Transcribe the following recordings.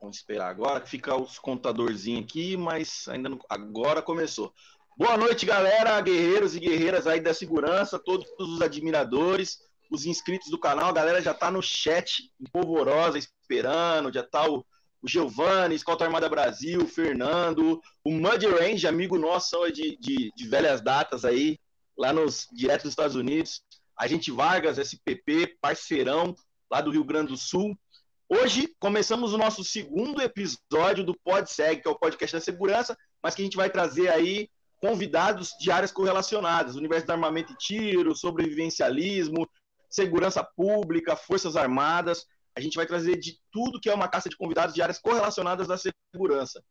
Vamos esperar agora, fica os contadorzinhos aqui, mas ainda não, agora começou. Boa noite, galera, guerreiros e guerreiras aí da segurança, todos os admiradores, os inscritos do canal, a galera já tá no chat, empolvorosa, esperando, já tá o, o Giovanni, Escolta Armada Brasil, o Fernando, o Mud Range, amigo nosso de, de, de velhas datas aí, lá nos direto dos Estados Unidos, a gente Vargas, SPP, parceirão lá do Rio Grande do Sul, Hoje começamos o nosso segundo episódio do PodSeg, que é o podcast da segurança, mas que a gente vai trazer aí convidados de áreas correlacionadas, universo do armamento e tiro, sobrevivencialismo, segurança pública, forças armadas. A gente vai trazer de tudo que é uma caça de convidados de áreas correlacionadas da segurança.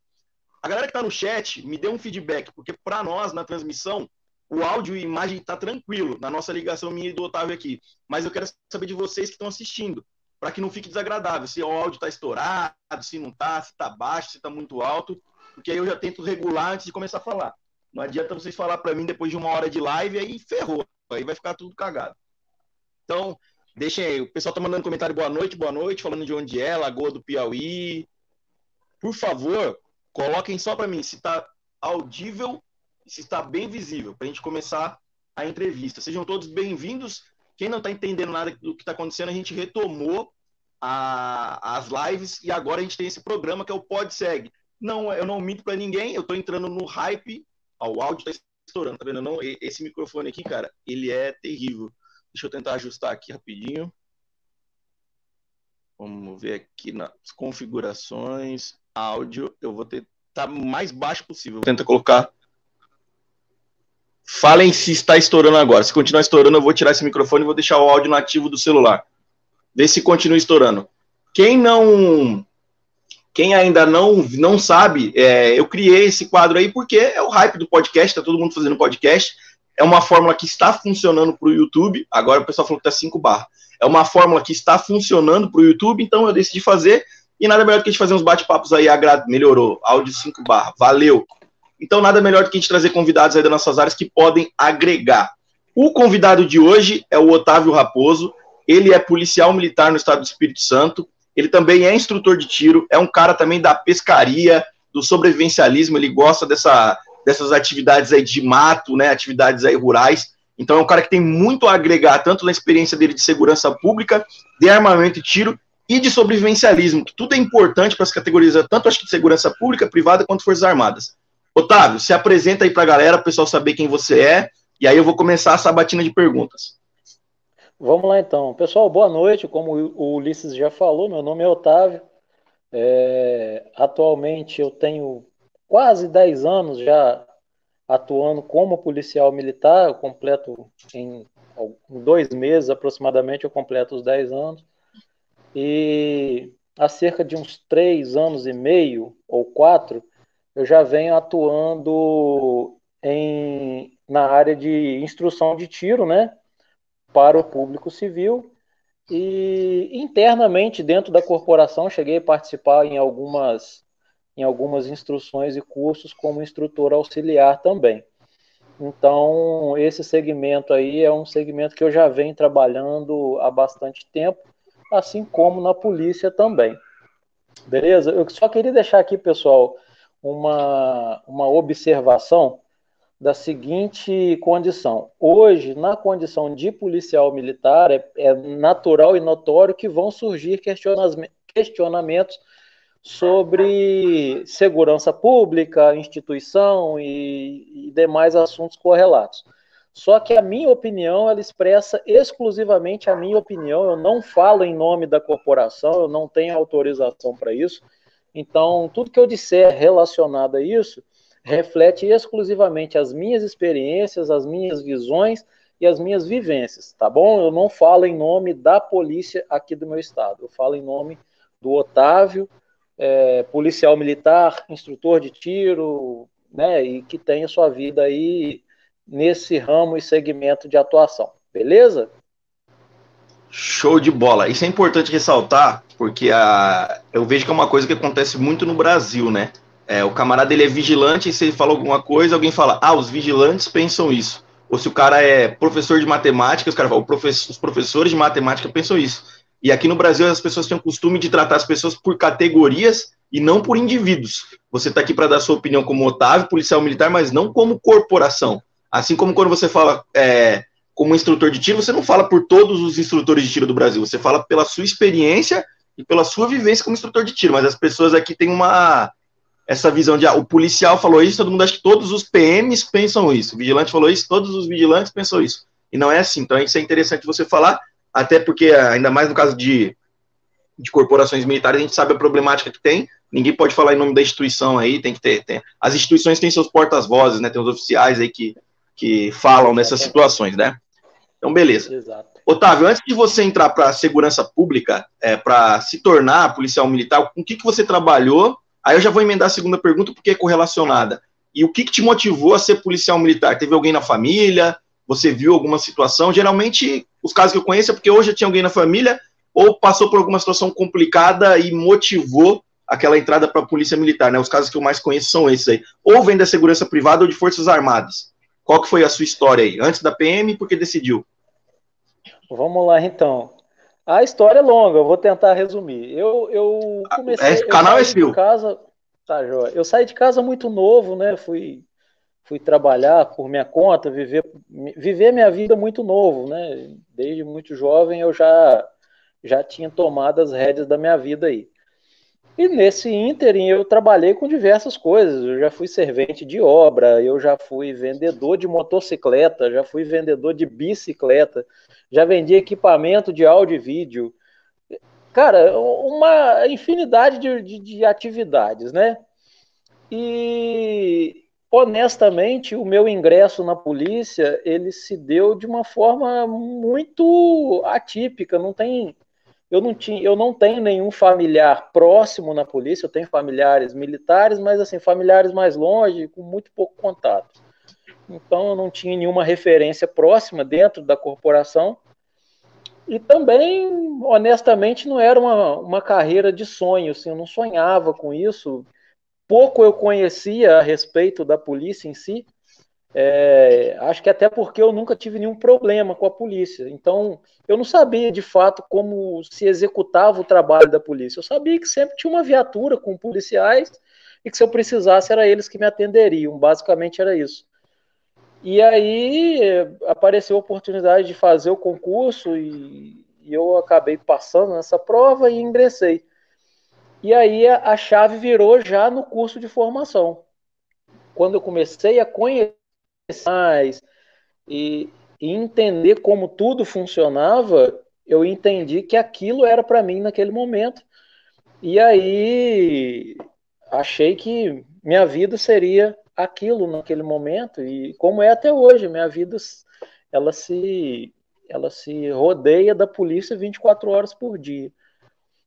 A galera que está no chat me deu um feedback, porque para nós, na transmissão, o áudio e imagem está tranquilo, na nossa ligação minha e do Otávio aqui. Mas eu quero saber de vocês que estão assistindo para que não fique desagradável. Se o áudio está estourado, se não está, se está baixo, se está muito alto, porque aí eu já tento regular antes de começar a falar. Não adianta vocês falar para mim depois de uma hora de live, aí ferrou, aí vai ficar tudo cagado. Então, deixem aí. O pessoal está mandando comentário boa noite, boa noite, falando de onde é, Lagoa do Piauí. Por favor, coloquem só para mim se está audível e se está bem visível, para a gente começar a entrevista. Sejam todos bem-vindos quem não está entendendo nada do que está acontecendo, a gente retomou a, as lives e agora a gente tem esse programa que é o PodSeg. Não, eu não minto para ninguém, eu estou entrando no hype. Ó, o áudio está estourando, tá vendo? Não, esse microfone aqui, cara, ele é terrível. Deixa eu tentar ajustar aqui rapidinho. Vamos ver aqui nas configurações, áudio, eu vou tentar tá mais baixo possível. Tenta colocar Falem se está estourando agora. Se continuar estourando, eu vou tirar esse microfone e vou deixar o áudio nativo do celular. Vê se continua estourando. Quem não. Quem ainda não, não sabe, é, eu criei esse quadro aí porque é o hype do podcast, tá todo mundo fazendo podcast. É uma fórmula que está funcionando para o YouTube. Agora o pessoal falou que tá 5 barra. É uma fórmula que está funcionando para o YouTube, então eu decidi fazer. E nada melhor do que a gente fazer uns bate-papos aí. Melhorou. Áudio 5 barra. Valeu. Então, nada melhor do que a gente trazer convidados aí das nossas áreas que podem agregar. O convidado de hoje é o Otávio Raposo. Ele é policial militar no estado do Espírito Santo. Ele também é instrutor de tiro. É um cara também da pescaria, do sobrevivencialismo. Ele gosta dessa, dessas atividades aí de mato, né? Atividades aí rurais. Então, é um cara que tem muito a agregar, tanto na experiência dele de segurança pública, de armamento e tiro, e de sobrevivencialismo, que tudo é importante para as categorias, tanto acho que de segurança pública, privada, quanto Forças Armadas. Otávio, se apresenta aí para a galera, o pessoal saber quem você é, e aí eu vou começar a sabatina de perguntas. Vamos lá então. Pessoal, boa noite. Como o Ulisses já falou, meu nome é Otávio. É, atualmente eu tenho quase 10 anos já atuando como policial militar. Eu completo em, em dois meses aproximadamente, eu completo os 10 anos. E há cerca de uns três anos e meio ou quatro, eu já venho atuando em, na área de instrução de tiro, né, para o público civil e internamente dentro da corporação cheguei a participar em algumas em algumas instruções e cursos como instrutor auxiliar também. Então, esse segmento aí é um segmento que eu já venho trabalhando há bastante tempo, assim como na polícia também. Beleza? Eu só queria deixar aqui, pessoal, uma, uma observação da seguinte condição. Hoje, na condição de policial militar, é, é natural e notório que vão surgir questionamentos sobre segurança pública, instituição e, e, demais assuntos correlatos. Só que a minha opinião, ela expressa exclusivamente a minha opinião, eu não falo em nome da corporação, eu não tenho autorização para isso, então, tudo que eu disser relacionado a isso reflete exclusivamente as minhas experiências, as minhas visões e as minhas vivências, tá bom? Eu não falo em nome da polícia aqui do meu estado, eu falo em nome do Otávio, é, policial militar, instrutor de tiro, né, e que tem a sua vida aí nesse ramo e segmento de atuação, beleza? Show de bola. Isso é importante ressaltar, porque a, eu vejo que é uma coisa que acontece muito no Brasil, né? É, o camarada ele é vigilante e se ele fala alguma coisa, alguém fala, ah, os vigilantes pensam isso. Ou se o cara é professor de matemática, os, cara os professores de matemática pensam isso. E aqui no Brasil as pessoas têm o costume de tratar as pessoas por categorias e não por indivíduos. Você está aqui para dar sua opinião como Otávio, policial militar, mas não como corporação. Assim como quando você fala é, como instrutor de tiro, você não fala por todos os instrutores de tiro do Brasil, você fala pela sua experiência e pela sua vivência como instrutor de tiro. Mas as pessoas aqui têm uma essa visão de ah, o policial falou isso, todo mundo acha que todos os PMs pensam isso. O vigilante falou isso, todos os vigilantes pensam isso. E não é assim. Então isso é interessante você falar, até porque ainda mais no caso de, de corporações militares, a gente sabe a problemática que tem. Ninguém pode falar em nome da instituição aí, tem que ter. Tem, as instituições têm seus portas-vozes, né? Tem os oficiais aí que, que falam nessas situações, né? Então, beleza. Exato. Otávio, antes de você entrar para a segurança pública, é, para se tornar policial militar, com o que, que você trabalhou Aí eu já vou emendar a segunda pergunta, porque é correlacionada. E o que, que te motivou a ser policial militar? Teve alguém na família? Você viu alguma situação? Geralmente, os casos que eu conheço é porque hoje tinha alguém na família ou passou por alguma situação complicada e motivou aquela entrada para a polícia militar, né? Os casos que eu mais conheço são esses aí. Ou vem da segurança privada ou de forças armadas. Qual que foi a sua história aí? Antes da PM, por que decidiu? Vamos lá, então. A história é longa, eu vou tentar resumir. Eu, eu comecei. Esse canal é seu. Casa, tá, joia. Eu saí de casa muito novo, né? Fui, fui trabalhar por minha conta, viver, viver minha vida muito novo, né? Desde muito jovem eu já, já tinha tomado as rédeas da minha vida aí. E nesse ínterim eu trabalhei com diversas coisas. Eu já fui servente de obra, eu já fui vendedor de motocicleta, já fui vendedor de bicicleta, já vendi equipamento de áudio e vídeo. Cara, uma infinidade de, de, de atividades, né? E honestamente, o meu ingresso na polícia ele se deu de uma forma muito atípica. Não tem, eu não tinha, eu não tenho nenhum familiar próximo na polícia. Eu tenho familiares militares, mas assim familiares mais longe, com muito pouco contato então eu não tinha nenhuma referência próxima dentro da corporação. E também, honestamente, não era uma, uma carreira de sonho, assim, eu não sonhava com isso. Pouco eu conhecia a respeito da polícia em si, é, acho que até porque eu nunca tive nenhum problema com a polícia. Então, eu não sabia de fato como se executava o trabalho da polícia. Eu sabia que sempre tinha uma viatura com policiais e que se eu precisasse era eles que me atenderiam. Basicamente era isso. E aí apareceu a oportunidade de fazer o concurso e, e eu acabei passando nessa prova e ingressei. E aí a, a chave virou já no curso de formação. Quando eu comecei a conhecer mais e, e entender como tudo funcionava, eu entendi que aquilo era para mim naquele momento. E aí achei que minha vida seria aquilo naquele momento e como é até hoje, minha vida ela se ela se rodeia da polícia 24 horas por dia.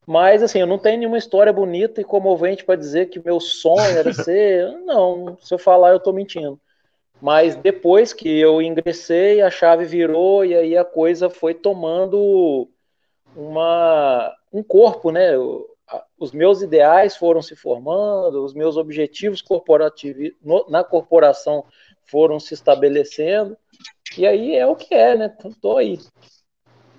Mas assim, eu não tenho nenhuma história bonita e comovente para dizer que meu sonho era ser, não, se eu falar eu estou mentindo. Mas depois que eu ingressei, a chave virou e aí a coisa foi tomando uma um corpo, né? os meus ideais foram se formando, os meus objetivos corporativos na corporação foram se estabelecendo, e aí é o que é, né? Tô aí.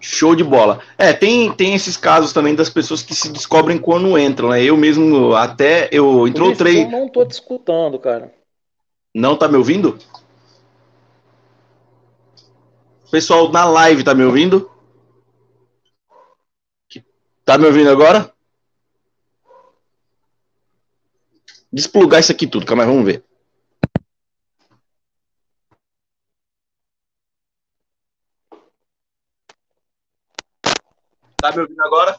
Show de bola. É, tem, tem esses casos também das pessoas que se descobrem quando entram, né? Eu mesmo até eu entrou três. Eu não tô te escutando, cara. Não tá me ouvindo? Pessoal na live tá me ouvindo? Tá me ouvindo agora? desplugar isso aqui tudo, calma aí, vamos ver. Tá me ouvindo agora?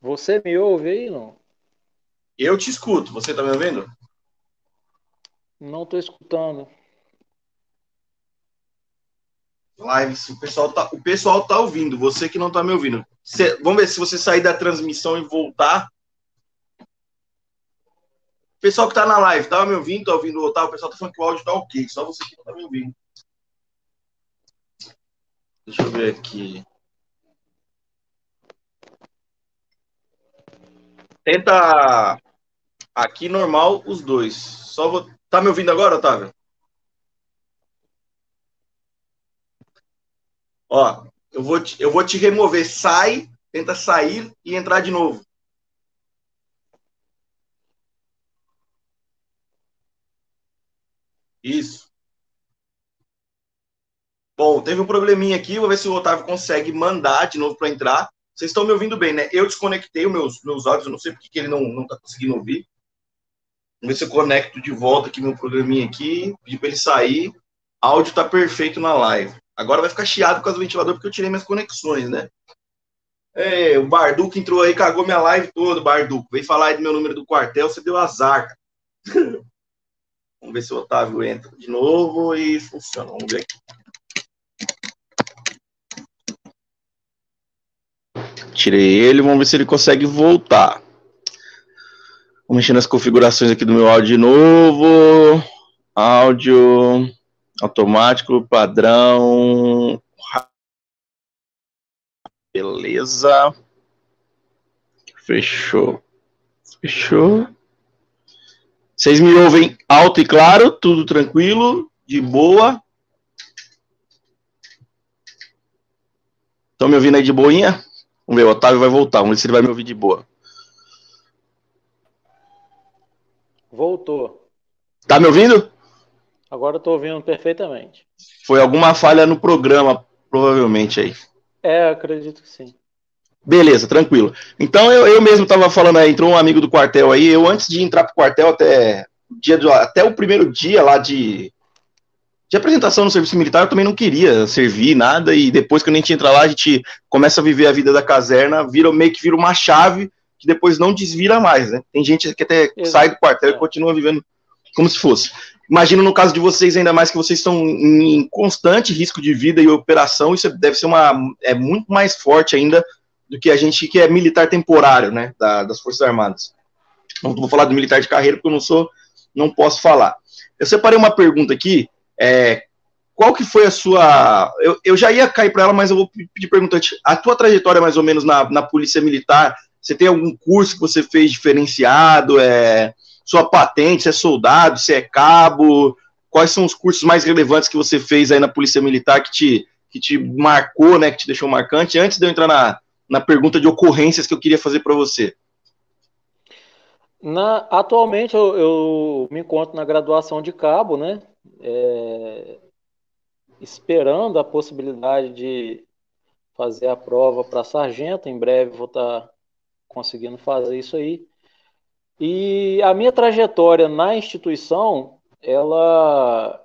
Você me ouve aí, não? Eu te escuto, você tá me ouvindo? Não tô escutando. Lives, o pessoal tá, o pessoal tá ouvindo, você que não tá me ouvindo. Cê, vamos ver se você sair da transmissão e voltar. O pessoal que tá na live, tá me ouvindo? Tá ouvindo o O pessoal tá falando que o áudio tá ok, só você que não tá me ouvindo. Deixa eu ver aqui. Tenta aqui normal os dois. Só vou... Tá me ouvindo agora, Otávio? Ó, eu vou te, eu vou te remover. Sai, tenta sair e entrar de novo. Isso. Bom, teve um probleminha aqui, vou ver se o Otávio consegue mandar de novo para entrar. Vocês estão me ouvindo bem, né? Eu desconectei os meus, meus áudios, eu não sei porque que ele não está conseguindo ouvir. Vamos ver se eu conecto de volta aqui meu programinha aqui, pedir para ele sair. Áudio está perfeito na live. Agora vai ficar chiado por causa do ventilador, porque eu tirei minhas conexões, né? É, o Barduco entrou aí, cagou minha live toda, Barduco. Veio falar aí do meu número do quartel, você deu azar. Vamos ver se o Otávio entra de novo e funciona. Vamos ver aqui. Tirei ele, vamos ver se ele consegue voltar. Vou mexer nas configurações aqui do meu áudio de novo. Áudio automático, padrão. Beleza. Fechou. Fechou. Vocês me ouvem alto e claro, tudo tranquilo, de boa. Estão me ouvindo aí de boinha? Vamos ver, o Otávio vai voltar, vamos ver se ele vai me ouvir de boa. Voltou. Tá me ouvindo? Agora estou ouvindo perfeitamente. Foi alguma falha no programa, provavelmente aí. É, acredito que sim. Beleza, tranquilo. Então eu, eu mesmo estava falando aí, entrou um amigo do quartel aí, eu antes de entrar pro quartel até dia do, até o primeiro dia lá de de apresentação no serviço militar, eu também não queria servir nada, e depois que a gente entra lá, a gente começa a viver a vida da caserna, vira meio que vira uma chave que depois não desvira mais, né? Tem gente que até Exato. sai do quartel e continua vivendo como se fosse. Imagino no caso de vocês, ainda mais que vocês estão em constante risco de vida e operação, isso deve ser uma. é muito mais forte ainda do que a gente que é militar temporário, né? Da, das Forças Armadas. Não vou falar do militar de carreira, porque eu não sou, não posso falar. Eu separei uma pergunta aqui é, qual que foi a sua. Eu, eu já ia cair para ela, mas eu vou pedir perguntante. A tua trajetória, mais ou menos, na, na Polícia Militar, você tem algum curso que você fez diferenciado? É, sua patente, se é soldado, se é cabo? Quais são os cursos mais relevantes que você fez aí na Polícia Militar que te, que te marcou, né, que te deixou marcante? Antes de eu entrar na, na pergunta de ocorrências que eu queria fazer para você. Na, atualmente eu, eu, me encontro na graduação de cabo, né? é, esperando a possibilidade de fazer a prova para sargento. Em breve vou estar tá conseguindo fazer isso aí. E a minha trajetória na instituição, ela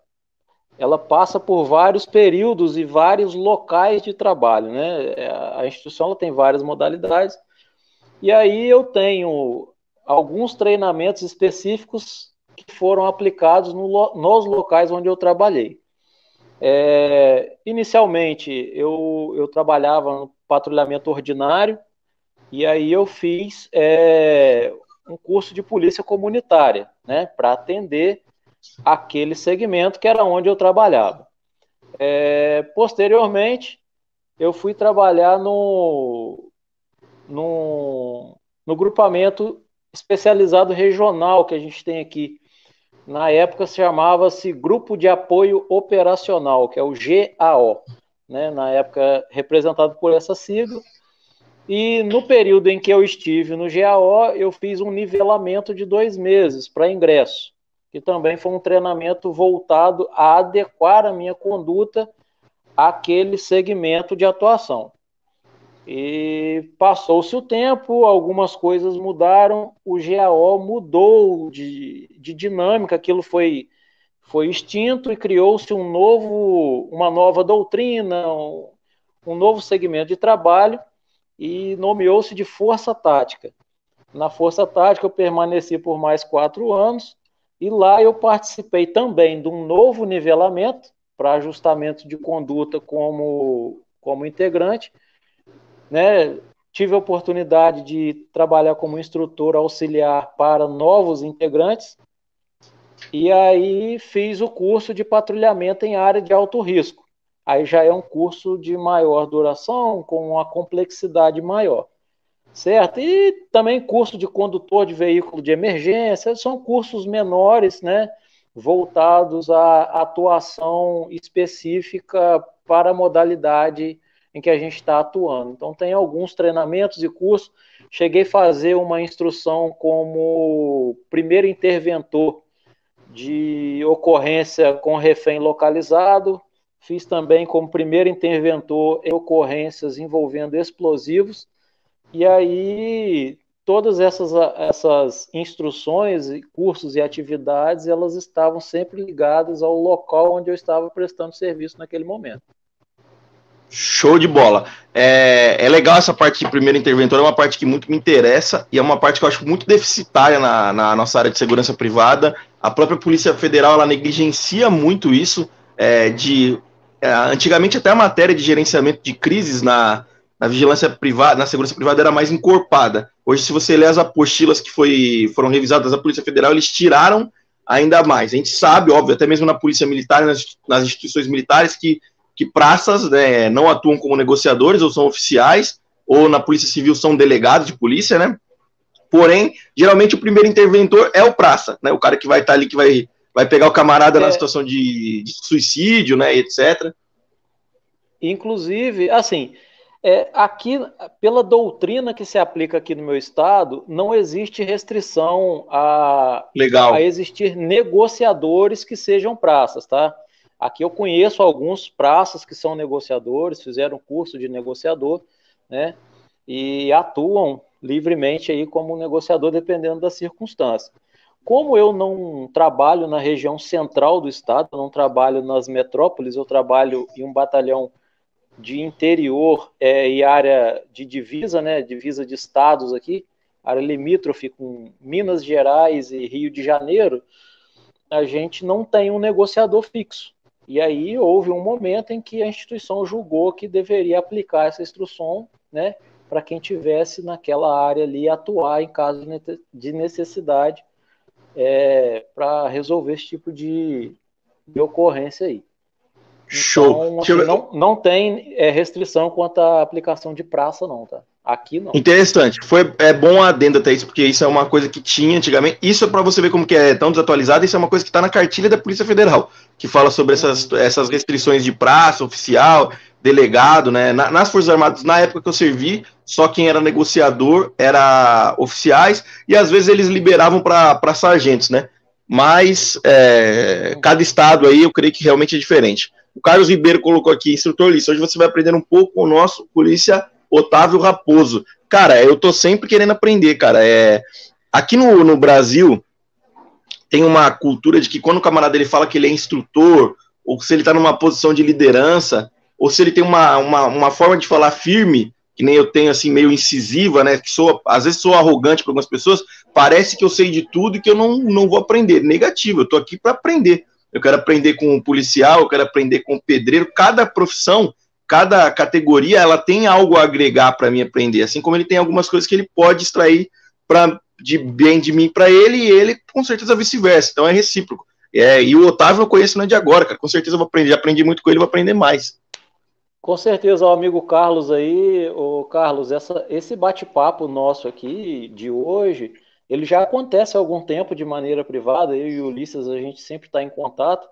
ela passa por vários períodos e vários locais de trabalho, né? A instituição tem várias modalidades. E aí eu tenho alguns treinamentos específicos que foram aplicados no, nos locais onde eu trabalhei. É, inicialmente, eu, eu trabalhava no patrulhamento ordinário, e aí eu fiz é, um curso de polícia comunitária, né, para atender aquele segmento que era onde eu trabalhava. É, posteriormente, eu fui trabalhar no, no, no grupamento especializado regional que a gente tem aqui na época chamava-se Grupo de Apoio Operacional, que é o GAO, né? na época representado por essa sigla. E no período em que eu estive no GAO, eu fiz um nivelamento de dois meses para ingresso, que também foi um treinamento voltado a adequar a minha conduta àquele segmento de atuação. E passou-se o tempo, algumas coisas mudaram, o GAO mudou de, de dinâmica, aquilo foi, foi extinto e criou-se um novo, uma nova doutrina, um, um novo segmento de trabalho e nomeou-se de Força Tática. Na Força Tática eu permaneci por mais quatro anos e lá eu participei também de um novo nivelamento para ajustamento de conduta como, como integrante né? Tive a oportunidade de trabalhar como instrutor auxiliar para novos integrantes e aí fiz o curso de patrulhamento em área de alto risco. Aí já é um curso de maior duração, com uma complexidade maior. Certo? E também curso de condutor de veículo de emergência, são cursos menores, né? Voltados à atuação específica para a modalidade em que a gente está atuando. Então, tem alguns treinamentos e cursos. Cheguei a fazer uma instrução como primeiro interventor de ocorrência com refém localizado. Fiz também como primeiro interventor em ocorrências envolvendo explosivos. E aí, todas essas, essas instruções, cursos e atividades, elas estavam sempre ligadas ao local onde eu estava prestando serviço naquele momento. Show de bola. É, é legal essa parte de primeiro interventor, é uma parte que muito me interessa e é uma parte que eu acho muito deficitária na, na nossa área de segurança privada. A própria Polícia Federal ela negligencia muito isso. É, de antigamente até a matéria de gerenciamento de crises na, na vigilância privada, na segurança privada era mais encorpada. Hoje, se você ler as apostilas que foi, foram revisadas da Polícia Federal, eles tiraram ainda mais. A gente sabe, óbvio, até mesmo na Polícia Militar, nas, nas instituições militares, que que praças né, não atuam como negociadores ou são oficiais, ou na Polícia Civil são delegados de polícia, né? Porém, geralmente o primeiro interventor é o praça, né? O cara que vai estar tá ali, que vai, vai pegar o camarada é. na situação de, de, suicídio, né, etc. Inclusive, assim, é, aqui, pela doutrina que se aplica aqui no meu estado, não existe restrição a, Legal. a existir negociadores que sejam praças, tá? Aqui eu conheço alguns praças que são negociadores, fizeram curso de negociador, né? E atuam livremente aí como negociador, dependendo da circunstância. Como eu não trabalho na região central do estado, não trabalho nas metrópoles, eu trabalho em um batalhão de interior é, e área de divisa, né? Divisa de estados aqui, área limítrofe com Minas Gerais e Rio de Janeiro, a gente não tem um negociador fixo. E aí houve um momento em que a instituição julgou que deveria aplicar essa instrução, né, para quem tivesse naquela área ali atuar em caso de necessidade é, para resolver esse tipo de, de ocorrência aí. Show. Então, assim, não, não tem é, restrição quanto à aplicação de praça, não, tá? Aqui não. Interessante. Foi é bom adendo até isso, porque isso é uma coisa que tinha antigamente. Isso é para você ver como que é tão desatualizado. Isso é uma coisa que está na cartilha da Polícia Federal, que fala sobre essas, uhum. essas restrições de praça, oficial, delegado, né? Na, nas Forças Armadas, na época que eu servi, só quem era negociador era oficiais, e às vezes eles liberavam para sargentos, né? Mas é, cada estado aí eu creio que realmente é diferente. O Carlos Ribeiro colocou aqui, instrutor Lício, hoje você vai aprender um pouco com o nosso polícia Otávio Raposo. Cara, eu tô sempre querendo aprender, cara. É, aqui no, no Brasil tem uma cultura de que quando o camarada ele fala que ele é instrutor, ou se ele tá numa posição de liderança, ou se ele tem uma, uma, uma forma de falar firme, que nem eu tenho assim, meio incisiva, né? Que sou, às vezes sou arrogante para algumas pessoas, parece que eu sei de tudo e que eu não, não vou aprender. Negativo, eu tô aqui para aprender. Eu quero aprender com um policial, eu quero aprender com um pedreiro. Cada profissão cada categoria ela tem algo a agregar para mim aprender, assim como ele tem algumas coisas que ele pode extrair para de bem de mim para ele e ele com certeza vice-versa. Então é recíproco. É, e o Otávio eu conheço não é de agora, cara. Com certeza eu vou aprender, já aprendi muito com ele, vou aprender mais. Com certeza, o amigo Carlos aí, o Carlos, essa, esse bate-papo nosso aqui de hoje, ele já acontece há algum tempo de maneira privada. Eu e o Ulisses a gente sempre está em contato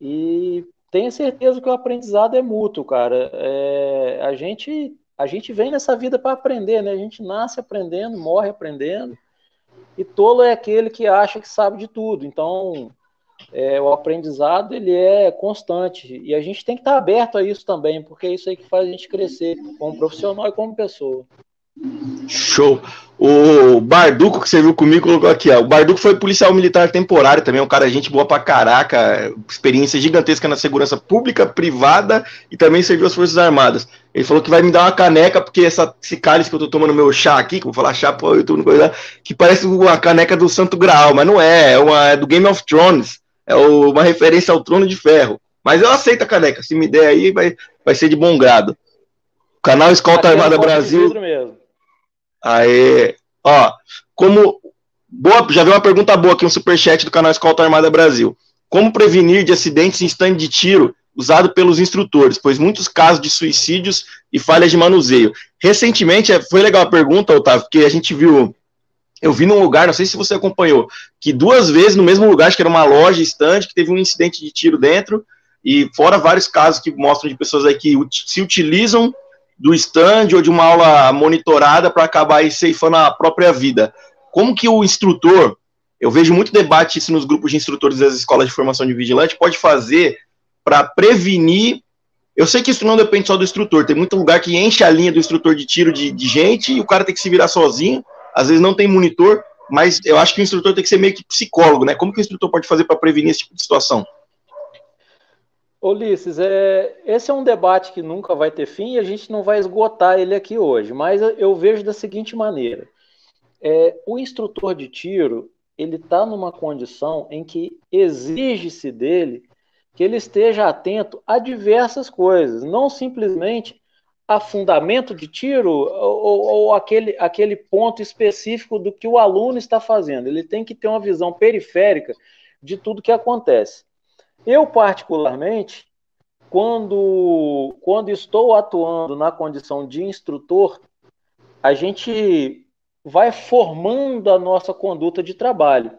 e tenha certeza que o aprendizado é mútuo, cara. É, a, gente, a gente vem nessa vida para aprender, né? A gente nasce aprendendo, morre aprendendo. E tolo é aquele que acha que sabe de tudo. Então, é, o aprendizado ele é constante e a gente tem que estar aberto a isso também, porque é isso aí que faz a gente crescer como profissional e como pessoa. Show. O Barduco, que serviu comigo, colocou aqui, ó. O Barduco foi policial militar temporário também, um cara gente boa pra caraca, experiência gigantesca na segurança pública, privada e também serviu as Forças Armadas. Ele falou que vai me dar uma caneca, porque essa, esse cálice que eu tô tomando meu chá aqui, que eu vou falar chá pro YouTube, coisa, que parece uma caneca do Santo Graal, mas não é, é, uma, é do Game of Thrones, é uma referência ao Trono de Ferro. Mas eu aceito a caneca, se me der aí, vai, vai ser de bom grado. Canal Escolta Armada Brasil. Mesmo. Aê. Ó, como. Boa, já veio uma pergunta boa aqui, um superchat do canal Escolta Armada Brasil. Como prevenir de acidentes em stand de tiro usado pelos instrutores, pois muitos casos de suicídios e falhas de manuseio. Recentemente, é, foi legal a pergunta, Otávio, porque a gente viu, eu vi num lugar, não sei se você acompanhou, que duas vezes no mesmo lugar, acho que era uma loja stand, que teve um incidente de tiro dentro, e fora vários casos que mostram de pessoas aí que se utilizam do stand ou de uma aula monitorada para acabar aí ceifando a própria vida. Como que o instrutor, eu vejo muito debate isso nos grupos de instrutores das escolas de formação de vigilante, pode fazer para prevenir. Eu sei que isso não depende só do instrutor, tem muito lugar que enche a linha do instrutor de tiro de, de gente e o cara tem que se virar sozinho, às vezes não tem monitor, mas eu acho que o instrutor tem que ser meio que psicólogo, né? Como que o instrutor pode fazer para prevenir esse tipo de situação? Ulisses, é, esse é um debate que nunca vai ter fim e a gente não vai esgotar ele aqui hoje, mas eu vejo da seguinte maneira: é, o instrutor de tiro ele está numa condição em que exige-se dele que ele esteja atento a diversas coisas, não simplesmente a fundamento de tiro ou, ou, aquele, aquele ponto específico do que o aluno está fazendo. Ele tem que ter uma visão periférica de tudo que acontece. Eu, particularmente, quando, quando estou atuando na condição de instrutor, a gente vai formando a nossa conduta de trabalho.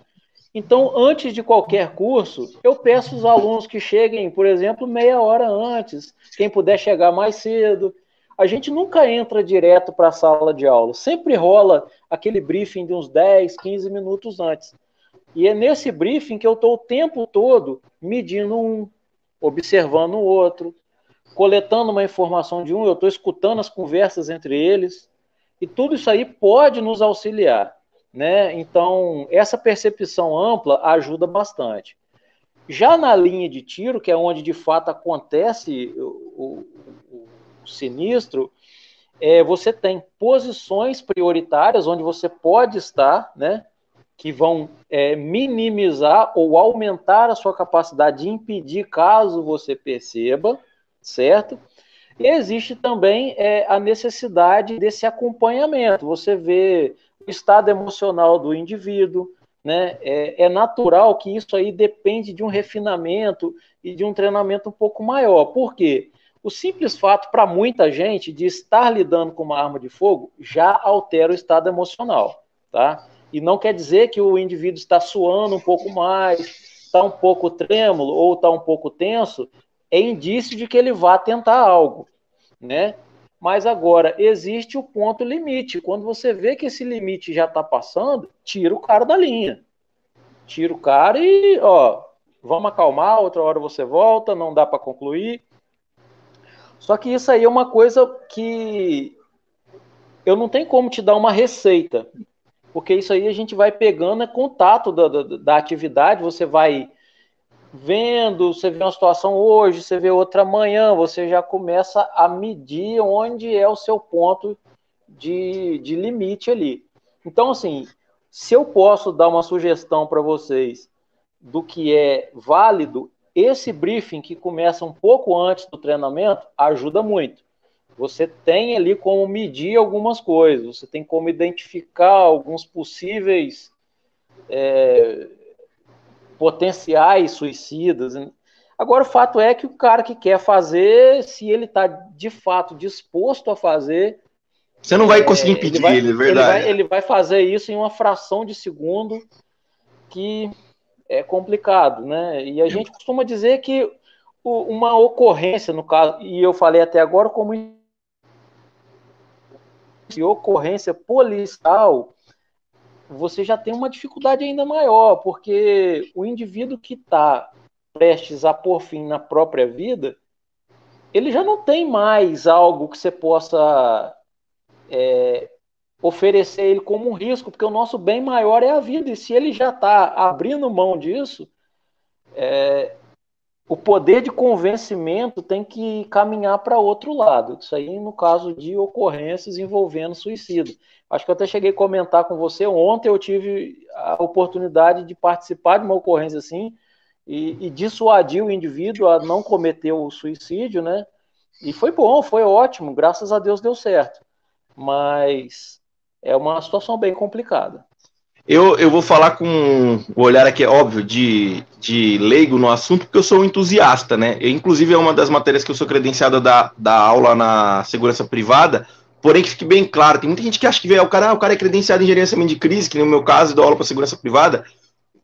Então, antes de qualquer curso, eu peço aos alunos que cheguem, por exemplo, meia hora antes, quem puder chegar mais cedo. A gente nunca entra direto para a sala de aula, sempre rola aquele briefing de uns 10, 15 minutos antes. E é nesse briefing que eu estou o tempo todo medindo um, observando o outro, coletando uma informação de um, eu estou escutando as conversas entre eles, e tudo isso aí pode nos auxiliar. Né? Então, essa percepção ampla ajuda bastante. Já na linha de tiro, que é onde de fato acontece o, sinistro, é, você tem posições prioritárias onde você pode estar, né? que vão é, minimizar ou aumentar a sua capacidade de impedir caso você perceba, certo? E existe também é, a necessidade desse acompanhamento. Você vê o estado emocional do indivíduo, né? É, é, natural que isso aí depende de um refinamento e de um treinamento um pouco maior. Por quê? O simples fato para muita gente de estar lidando com uma arma de fogo já altera o estado emocional, tá? E não quer dizer que o indivíduo está suando um pouco mais, está um pouco trêmulo ou está um pouco tenso, é indício de que ele vá tentar algo, né? Mas agora existe o ponto limite. Quando você vê que esse limite já está passando, tira o cara da linha. Tira o cara e, ó, vamos acalmar, outra hora você volta, não dá para concluir. Só que isso aí é uma coisa que eu não tenho como te dar uma receita porque isso aí a gente vai pegando é contato da, da, da, atividade, você vai vendo, você vê uma situação hoje, você vê outra amanhã, você já começa a medir onde é o seu ponto de, de limite ali. Então, assim, se eu posso dar uma sugestão para vocês do que é válido, esse briefing que começa um pouco antes do treinamento ajuda muito você tem ali como medir algumas coisas, você tem como identificar alguns possíveis é, potenciais suicidas. Agora, o fato é que o cara que quer fazer, se ele está de fato disposto a fazer. Você não vai conseguir é, impedir ele, ele, é verdade. Ele vai, ele vai fazer isso em uma fração de segundo que é complicado, né? E a gente costuma dizer que uma ocorrência, no caso, e eu falei até agora como de ocorrência policial, você já tem uma dificuldade ainda maior, porque o indivíduo que está prestes a pôr fim na própria vida, ele já não tem mais algo que você possa é, oferecer ele como um risco, porque o nosso bem maior é a vida, e se ele já está abrindo mão disso, é, o poder de convencimento tem que caminhar para outro lado. Isso aí no caso de ocorrências envolvendo suicídio. Acho que eu até cheguei a comentar com você. Ontem eu tive a oportunidade de participar de uma ocorrência assim e, e dissuadir o indivíduo a não cometer o suicídio, né? E foi bom, foi ótimo. Graças a Deus deu certo. Mas é uma situação bem complicada. Eu, eu vou falar com o olhar aqui, é óbvio, de, de leigo no assunto, porque eu sou um entusiasta, né? Eu, inclusive, é uma das matérias que eu sou credenciado da, da aula na segurança privada, porém que fique bem claro, tem muita gente que acha que o cara, ah, o cara é credenciado em gerenciamento de crise, que no meu caso, dou aula para segurança privada,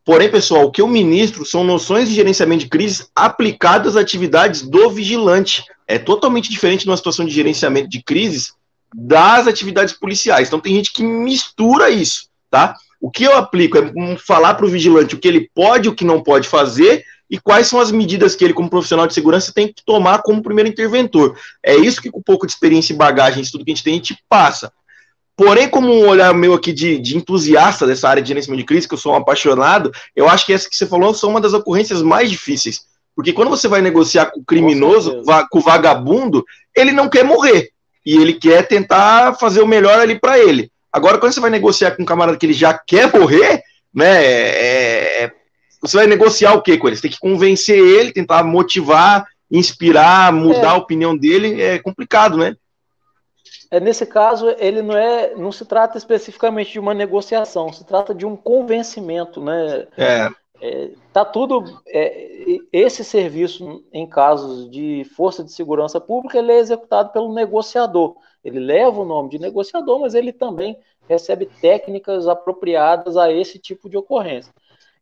Porém, pessoal, o que eu ministro são noções de gerenciamento de crise aplicadas às atividades do vigilante. É totalmente diferente de uma situação de gerenciamento de crises das atividades policiais. Então, tem gente que mistura isso, tá? O que eu aplico é falar para o vigilante o que ele pode e o que não pode fazer e quais são as medidas que ele, como profissional de segurança, tem que tomar como primeiro interventor. É isso que, com um pouco de experiência e bagagem, isso tudo que a gente tem, a gente passa. Porém, como um olhar meu aqui de, de, entusiasta dessa área de gerenciamento de crise, que eu sou um apaixonado, eu acho que essa que você falou são uma das ocorrências mais difíceis. Porque quando você vai negociar com o criminoso, com o vagabundo, ele não quer morrer. E ele quer tentar fazer o melhor ali para ele. Agora, quando você vai negociar com um camarada que ele já quer morrer, né? É, é, você vai negociar o que com ele? Você tem que convencer ele, tentar motivar, inspirar, mudar é. a opinião dele. É complicado, né? É, nesse caso, ele não é, não se trata especificamente de uma negociação, se trata de um convencimento, né? É. é tá tudo. É, esse serviço, em casos de força de segurança pública, ele é executado pelo negociador. Ele leva o nome de negociador, mas ele também recebe técnicas apropriadas a esse tipo de ocorrência.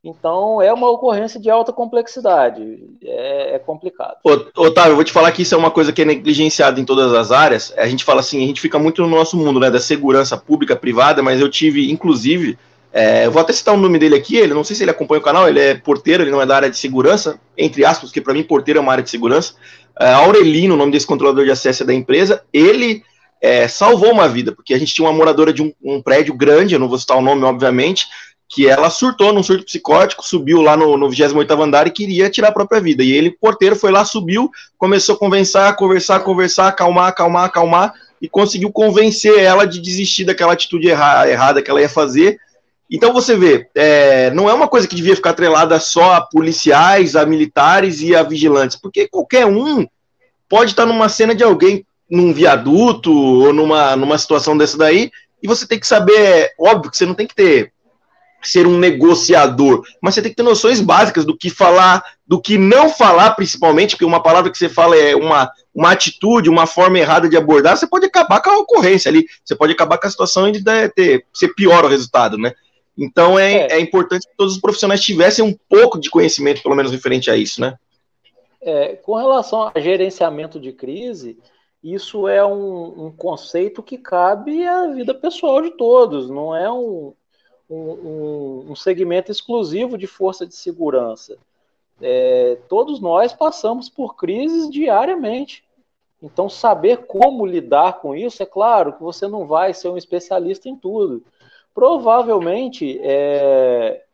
Então, é uma ocorrência de alta complexidade. É, é complicado. Otávio, eu vou te falar que isso é uma coisa que é negligenciada em todas as áreas. A gente fala assim, a gente fica muito no nosso mundo, né, da segurança pública, privada, mas eu tive, inclusive, é, eu vou até citar o nome dele aqui, ele não sei se ele acompanha o canal, ele é porteiro, ele não é da área de segurança, entre aspas, porque para mim porteiro é uma área de segurança. É, Aurelino, o nome desse controlador de acesso é da empresa, ele é, salvou uma vida, porque a gente tinha uma moradora de um, um prédio grande, eu não vou citar o nome, obviamente, que ela surtou num surto psicótico, subiu lá no, no 28 andar e queria tirar a própria vida. E ele, porteiro, foi lá, subiu, começou a conversar, conversar, conversar, acalmar, acalmar, acalmar, e conseguiu convencer ela de desistir daquela atitude erra, errada que ela ia fazer. Então você vê, é, não é uma coisa que devia ficar atrelada só a policiais, a militares e a vigilantes, porque qualquer um pode estar numa cena de alguém num viaduto ou numa, numa situação dessa daí, e você tem que saber, óbvio que você não tem que ter ser um negociador, mas você tem que ter noções básicas do que falar, do que não falar, principalmente, porque uma palavra que você fala é uma, uma atitude, uma forma errada de abordar, você pode acabar com a ocorrência ali, você pode acabar com a situação e ter, ser pior o resultado, né? Então é, é. é importante que todos os profissionais tivessem um pouco de conhecimento, pelo menos referente a isso, né? É, com relação a gerenciamento de crise, isso é um, um, conceito que cabe à vida pessoal de todos, não é um, um, um, segmento exclusivo de força de segurança. É, todos nós passamos por crises diariamente. Então, saber como lidar com isso, é claro que você não vai ser um especialista em tudo. Provavelmente, é,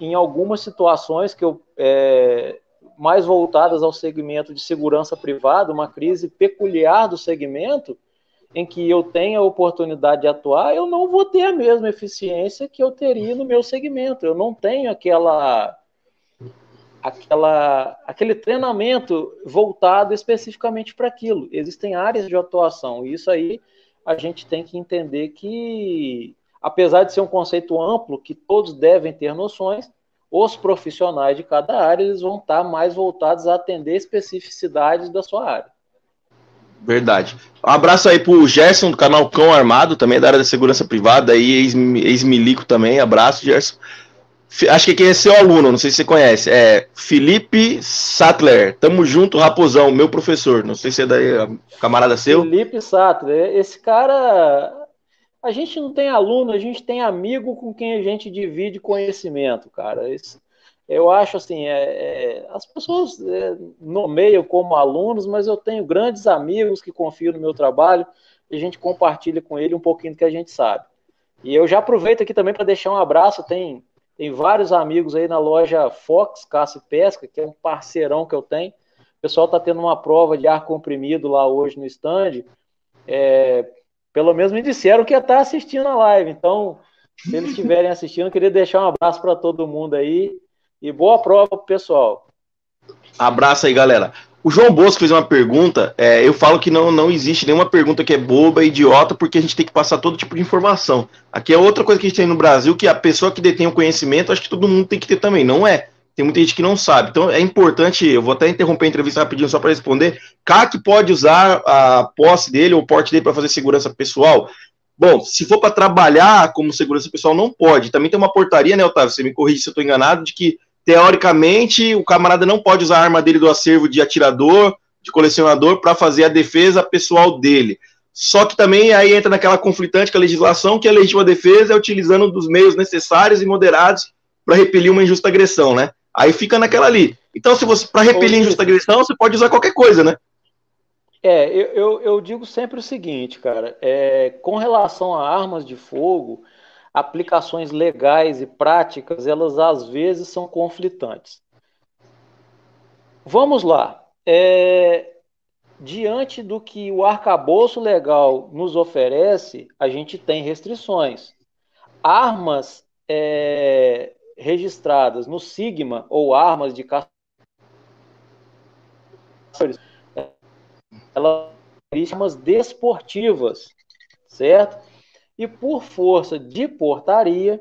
em algumas situações que eu, é, mais voltadas ao segmento de segurança privada, uma crise peculiar do segmento, em que eu tenha a oportunidade de atuar, eu não vou ter a mesma eficiência que eu teria no meu segmento. Eu não tenho aquela aquela aquele treinamento voltado especificamente para aquilo. Existem áreas de atuação e isso aí a gente tem que entender que apesar de ser um conceito amplo que todos devem ter noções, os profissionais de cada área eles vão estar mais voltados a atender especificidades da sua área. Verdade. Um abraço aí pro Gerson do canal Cão Armado, também da área da segurança privada, aí, ex-milico também. Abraço, Gerson. Acho que quem é seu aluno, não sei se você conhece. É Felipe Sattler. Tamo junto, Raposão, meu professor. Não sei se é daí, camarada seu. Felipe Sattler. Esse cara. A gente não tem aluno, a gente tem amigo com quem a gente divide conhecimento, cara. Esse, eu acho assim, é, é, as pessoas é, nomeiam como alunos, mas eu tenho grandes amigos que confiam no meu trabalho e a gente compartilha com ele um pouquinho do que a gente sabe. E eu já aproveito aqui também para deixar um abraço, tem, tem vários amigos aí na loja Fox Caça e Pesca, que é um parceirão que eu tenho. O pessoal está tendo uma prova de ar comprimido lá hoje no stand. É, pelo menos me disseram que ia estar assistindo a live. Então, se eles estiverem assistindo, queria deixar um abraço para todo mundo aí. E boa prova pro pessoal. Abraço aí, galera. O João Bosco fez uma pergunta. É, eu falo que não, não existe nenhuma pergunta que é boba, idiota, porque a gente tem que passar todo tipo de informação. Aqui é outra coisa que a gente tem no Brasil, que a pessoa que detém o conhecimento, acho que todo mundo tem que ter também. Não é. Tem muita gente que não sabe. Então é importante, eu vou até interromper a entrevista rapidinho só para responder. CAC pode usar a posse dele ou o porte dele para fazer segurança pessoal? Bom, se for para trabalhar como segurança pessoal, não pode. Também tem uma portaria, né, Otávio? Você me corrige se eu estou enganado, de que, teoricamente, o camarada não pode usar a arma dele do acervo de atirador, de colecionador, para fazer a defesa pessoal dele. Só que também aí entra naquela conflitante com a legislação, que a legítima defesa é utilizando dos meios necessários e moderados para repelir uma injusta agressão, né? Aí fica naquela ali. Então, se você para repelir injusta agressão, você pode usar qualquer coisa, né? É, eu, eu, eu digo sempre o seguinte, cara, é, com relação a armas de fogo, aplicações legais e práticas, elas às vezes são conflitantes. Vamos lá. É, diante do que o arcabouço legal nos oferece, a gente tem restrições. Armas é, registradas no Sigma ou armas de caçadores, elas armas desportivas, certo? E por força de portaria,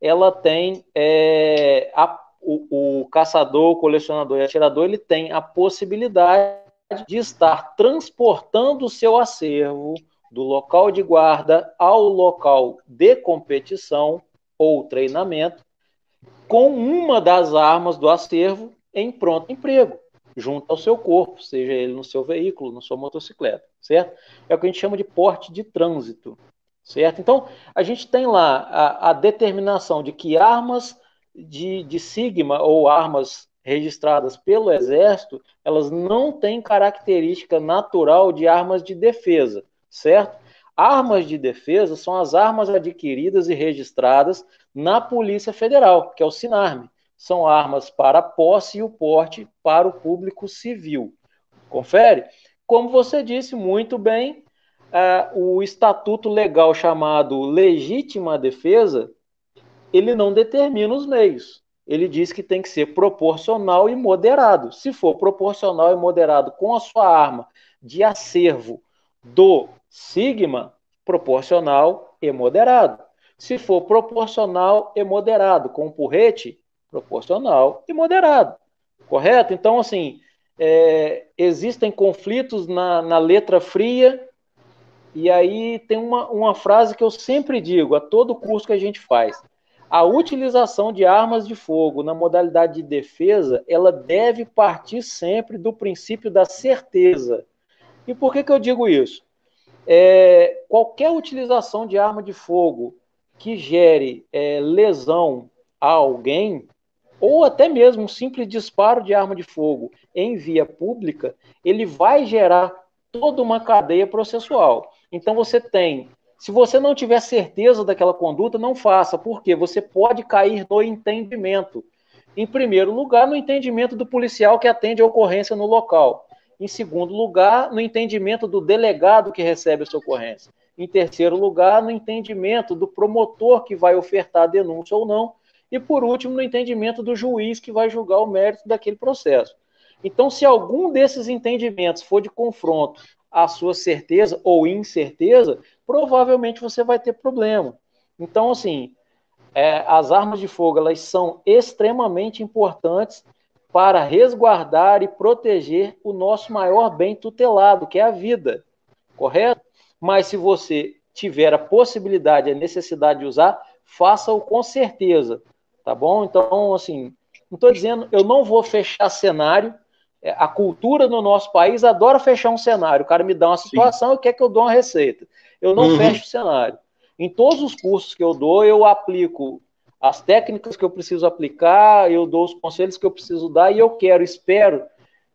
ela tem é, a, o, o caçador, o colecionador e atirador, ele tem a possibilidade de estar transportando o seu acervo do local de guarda ao local de competição ou treinamento com uma das armas do acervo em pronto emprego, junto ao seu corpo, seja ele no seu veículo, na sua motocicleta, certo? É o que a gente chama de porte de trânsito, certo? Então, a gente tem lá a, a determinação de que armas de, de Sigma ou armas registradas pelo Exército, elas não têm característica natural de armas de defesa, certo? Armas de defesa são as armas adquiridas e registradas na Polícia Federal, que é o SINARME. São armas para posse e o porte para o público civil. Confere? Como você disse muito bem, uh, o estatuto legal chamado legítima defesa, ele não determina os meios ele diz que tem que ser proporcional e moderado. Se for proporcional e moderado com a sua arma de acervo do Sigma, proporcional e moderado. Se for proporcional e moderado com porrete, proporcional e moderado. Correto? Então, assim, é, existem conflitos na, na letra fria, e aí tem uma, uma frase que eu sempre digo a todo curso que a gente faz a utilização de armas de fogo na modalidade de defesa, ela deve partir sempre do princípio da certeza. E por que, que eu digo isso? É, qualquer utilização de arma de fogo que gere é, lesão a alguém, ou até mesmo um simples disparo de arma de fogo em via pública, ele vai gerar toda uma cadeia processual. Então você tem se você não tiver certeza daquela conduta, não faça, porque você pode cair no entendimento. Em primeiro lugar, no entendimento do policial que atende a ocorrência no local. Em segundo lugar, no entendimento do delegado que recebe essa ocorrência. Em terceiro lugar, no entendimento do promotor que vai ofertar a denúncia ou não. E por último, no entendimento do juiz que vai julgar o mérito daquele processo. Então, se algum desses entendimentos for de confronto à sua certeza ou incerteza, provavelmente você vai ter problema. Então, assim, é, as armas de fogo elas são extremamente importantes para resguardar e proteger o nosso maior bem tutelado, que é a vida, correto? Mas se você tiver a possibilidade, a necessidade de usar, faça-o com certeza, tá bom? Então, assim, não estou dizendo, eu não vou fechar cenário, é, a cultura no nosso país adora fechar um cenário. O cara me dá uma situação e quer que eu dou uma receita eu não uhum. fecho o cenário. Em todos os cursos que eu dou, eu aplico as técnicas que eu preciso aplicar, eu dou os conselhos que eu preciso dar e eu quero, espero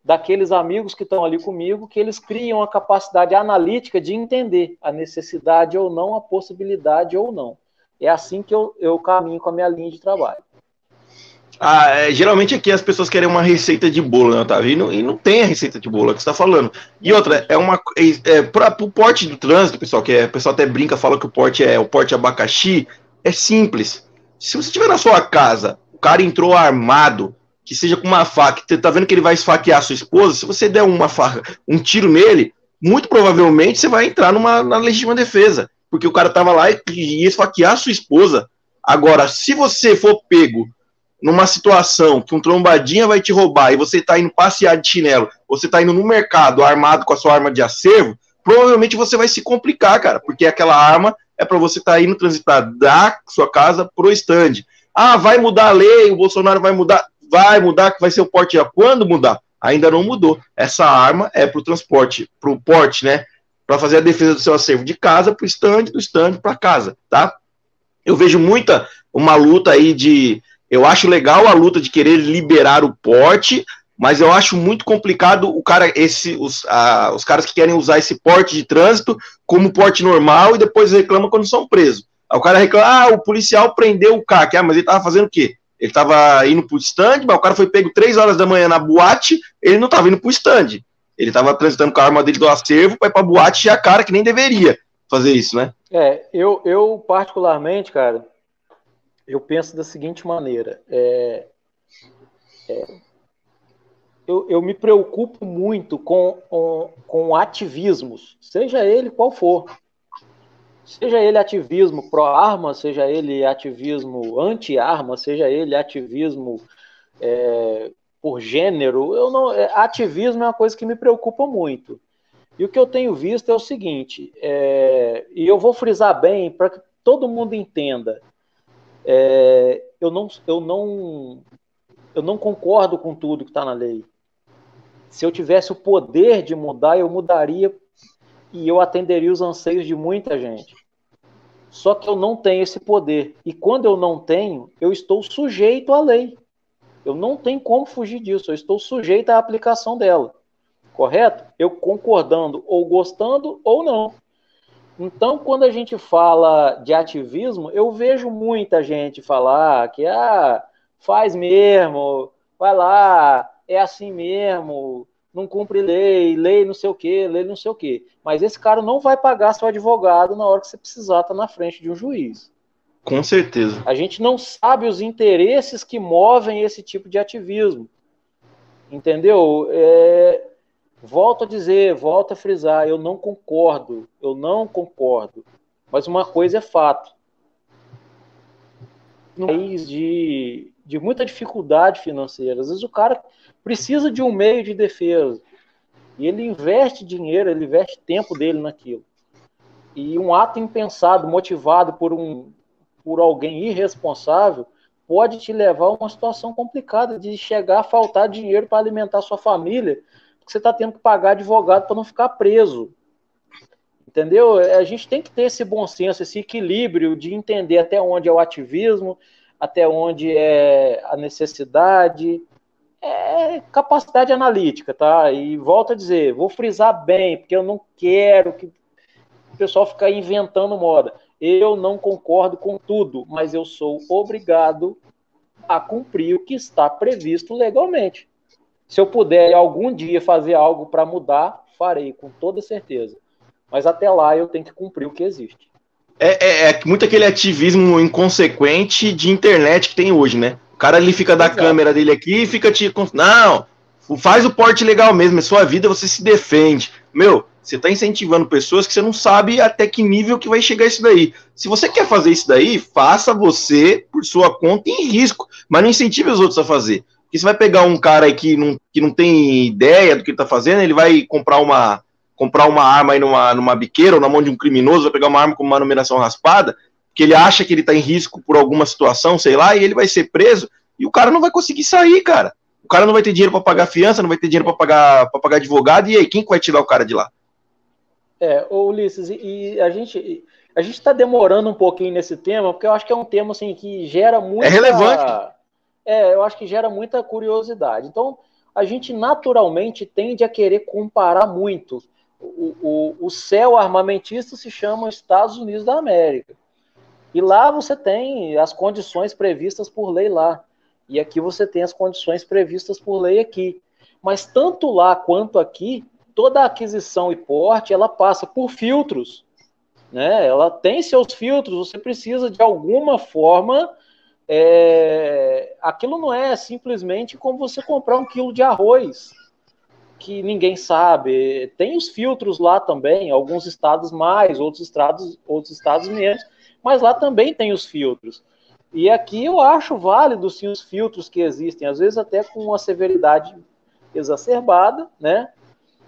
daqueles amigos que estão ali comigo que eles criam a capacidade analítica de entender a necessidade ou não, a possibilidade ou não. É assim que eu, eu caminho com a minha linha de trabalho. Ah, é, geralmente aqui as pessoas querem uma receita de bolo, né, Otávio? E não, e não tem a receita de bolo, é que você está falando. E outra, é uma. É, é, para o porte do trânsito, pessoal, que é, o pessoal até brinca, fala que o porte é o porte abacaxi, é simples. Se você estiver na sua casa, o cara entrou armado, que seja com uma faca, você tá vendo que ele vai esfaquear a sua esposa, se você der uma faca, um tiro nele, muito provavelmente você vai entrar numa na legítima defesa. Porque o cara tava lá e ia esfaquear a sua esposa. Agora, se você for pego numa situação que um trombadinha vai te roubar e você está indo passear de chinelo, você está indo no mercado armado com a sua arma de acervo, provavelmente você vai se complicar, cara, porque aquela arma é para você estar tá indo transitar da sua casa pro stand. Ah, vai mudar a lei, o Bolsonaro vai mudar, vai mudar, que vai ser o porte. Quando mudar? Ainda não mudou. Essa arma é para o transporte, para o porte, né? Para fazer a defesa do seu acervo de casa para o stand, do stand para casa, tá? Eu vejo muita uma luta aí de. Eu acho legal a luta de querer liberar o porte, mas eu acho muito complicado o cara, esse, os, os caras que querem usar esse porte de trânsito como porte normal e depois reclamam quando são presos. Aí o cara reclama, ah, o policial prendeu o cara, ah, mas ele tava fazendo o quê? Ele tava indo pro stand, mas o cara foi pego três horas da manhã na boate, ele não tava indo pro stand. Ele tava transitando com a arma dele do acervo para ir pra boate e a cara que nem deveria fazer isso, né? É, eu, eu particularmente, cara, eu penso da seguinte maneira. É, é, eu, eu, me preocupo muito com, com, com ativismos, seja ele qual for. Seja ele ativismo pró-arma, seja ele ativismo anti-arma, seja ele ativismo é, por gênero, eu não, é, ativismo é uma coisa que me preocupa muito. E o que eu tenho visto é o seguinte, é, e eu vou frisar bem para que todo mundo entenda. É, eu, não, eu, não, eu não concordo com tudo que está na lei. Se eu tivesse o poder de mudar, eu mudaria e eu atenderia os anseios de muita gente. Só que eu não tenho esse poder. E quando eu não tenho, eu estou sujeito à lei. Eu não tenho como fugir disso. Eu estou sujeito à aplicação dela. Correto? Eu concordando ou gostando ou não. Então, quando a gente fala de ativismo, eu vejo muita gente falar que ah, faz mesmo, vai lá, é assim mesmo, não cumpre lei, lei não sei o que, lei não sei o que. Mas esse cara não vai pagar seu advogado na hora que você precisar estar tá na frente de um juiz. Com certeza. A gente não sabe os interesses que movem esse tipo de ativismo. Entendeu? É... Volto a dizer, volto a frisar, eu não concordo, eu não concordo. Mas uma coisa é fato. No país de, de muita dificuldade financeira, às vezes o cara precisa de um meio de defesa. E ele investe dinheiro, ele investe tempo dele naquilo. E um ato impensado, motivado por, um, por alguém irresponsável, pode te levar a uma situação complicada de chegar a faltar dinheiro para alimentar sua família, porque você está tendo que pagar advogado para não ficar preso. Entendeu? A gente tem que ter esse bom senso, esse equilíbrio de entender até onde é o ativismo, até onde é a necessidade, é capacidade analítica, tá? E volto a dizer, vou frisar bem, porque eu não quero que o pessoal fique inventando moda. Eu não concordo com tudo, mas eu sou obrigado a cumprir o que está previsto legalmente. Se eu puder algum dia fazer algo para mudar, farei, com toda certeza. Mas até lá eu tenho que cumprir o que existe. É, é, é muito aquele ativismo inconsequente de internet que tem hoje, né? Cara ali fica da Exato. câmera dele aqui e fica te. Não, faz o porte legal mesmo, é sua vida, você se defende. Meu, você está incentivando pessoas que você não sabe até que nível que vai chegar isso daí. Se você quer fazer isso daí, faça você por sua conta em risco, mas não incentive os outros a fazer. Porque você vai pegar um cara aí que não, que não tem ideia do que ele tá fazendo, ele vai comprar uma comprar uma arma aí numa, numa biqueira ou na mão de um criminoso, vai pegar uma arma com uma numeração raspada, que ele acha que ele tá em risco por alguma situação, sei lá, e ele vai ser preso e o cara não vai conseguir sair, cara. O cara não vai ter dinheiro para pagar fiança, não vai ter dinheiro para pagar para pagar advogado, e aí quem vai tirar o cara de lá? É, Ulisses, e a gente a gente está demorando um pouquinho nesse tema, porque eu acho que é um tema assim que gera muita É relevante. É, eu acho que gera muita curiosidade. Então, a gente naturalmente tende a querer comparar muito. O, o, o céu armamentista se chama Estados Unidos da América. E lá você tem as condições previstas por lei lá. E aqui você tem as condições previstas por lei aqui. Mas tanto lá quanto aqui, toda aquisição e porte, ela passa por filtros. Né? Ela tem seus filtros, você precisa de alguma forma. É... Aquilo não é simplesmente como você comprar um quilo de arroz, que ninguém sabe. Tem os filtros lá também, alguns estados mais, outros estados, outros estados menos mas lá também tem os filtros. E aqui eu acho válido sim os filtros que existem, às vezes até com uma severidade exacerbada, né?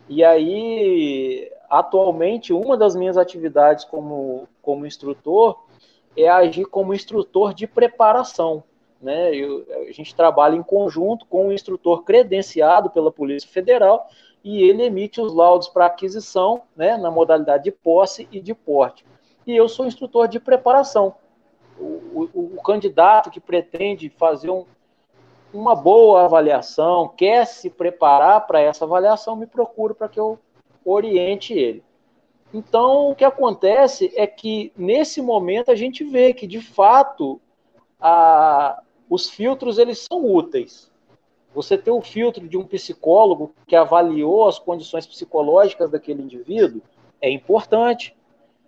E aí atualmente, uma das minhas atividades como, como instrutor é agir como instrutor de preparação. Né? Eu, a gente trabalha em conjunto com um instrutor credenciado pela Polícia Federal e ele emite os laudos para aquisição, né, na modalidade de posse e de porte. E eu sou instrutor de preparação. O, o, o candidato que pretende fazer um, uma boa avaliação, quer se preparar para essa avaliação, me procura para que eu oriente ele. Então, o que acontece é que, nesse momento, a gente vê que, de fato, a, os filtros eles são úteis. Você ter o filtro de um psicólogo que avaliou as condições psicológicas daquele indivíduo é importante.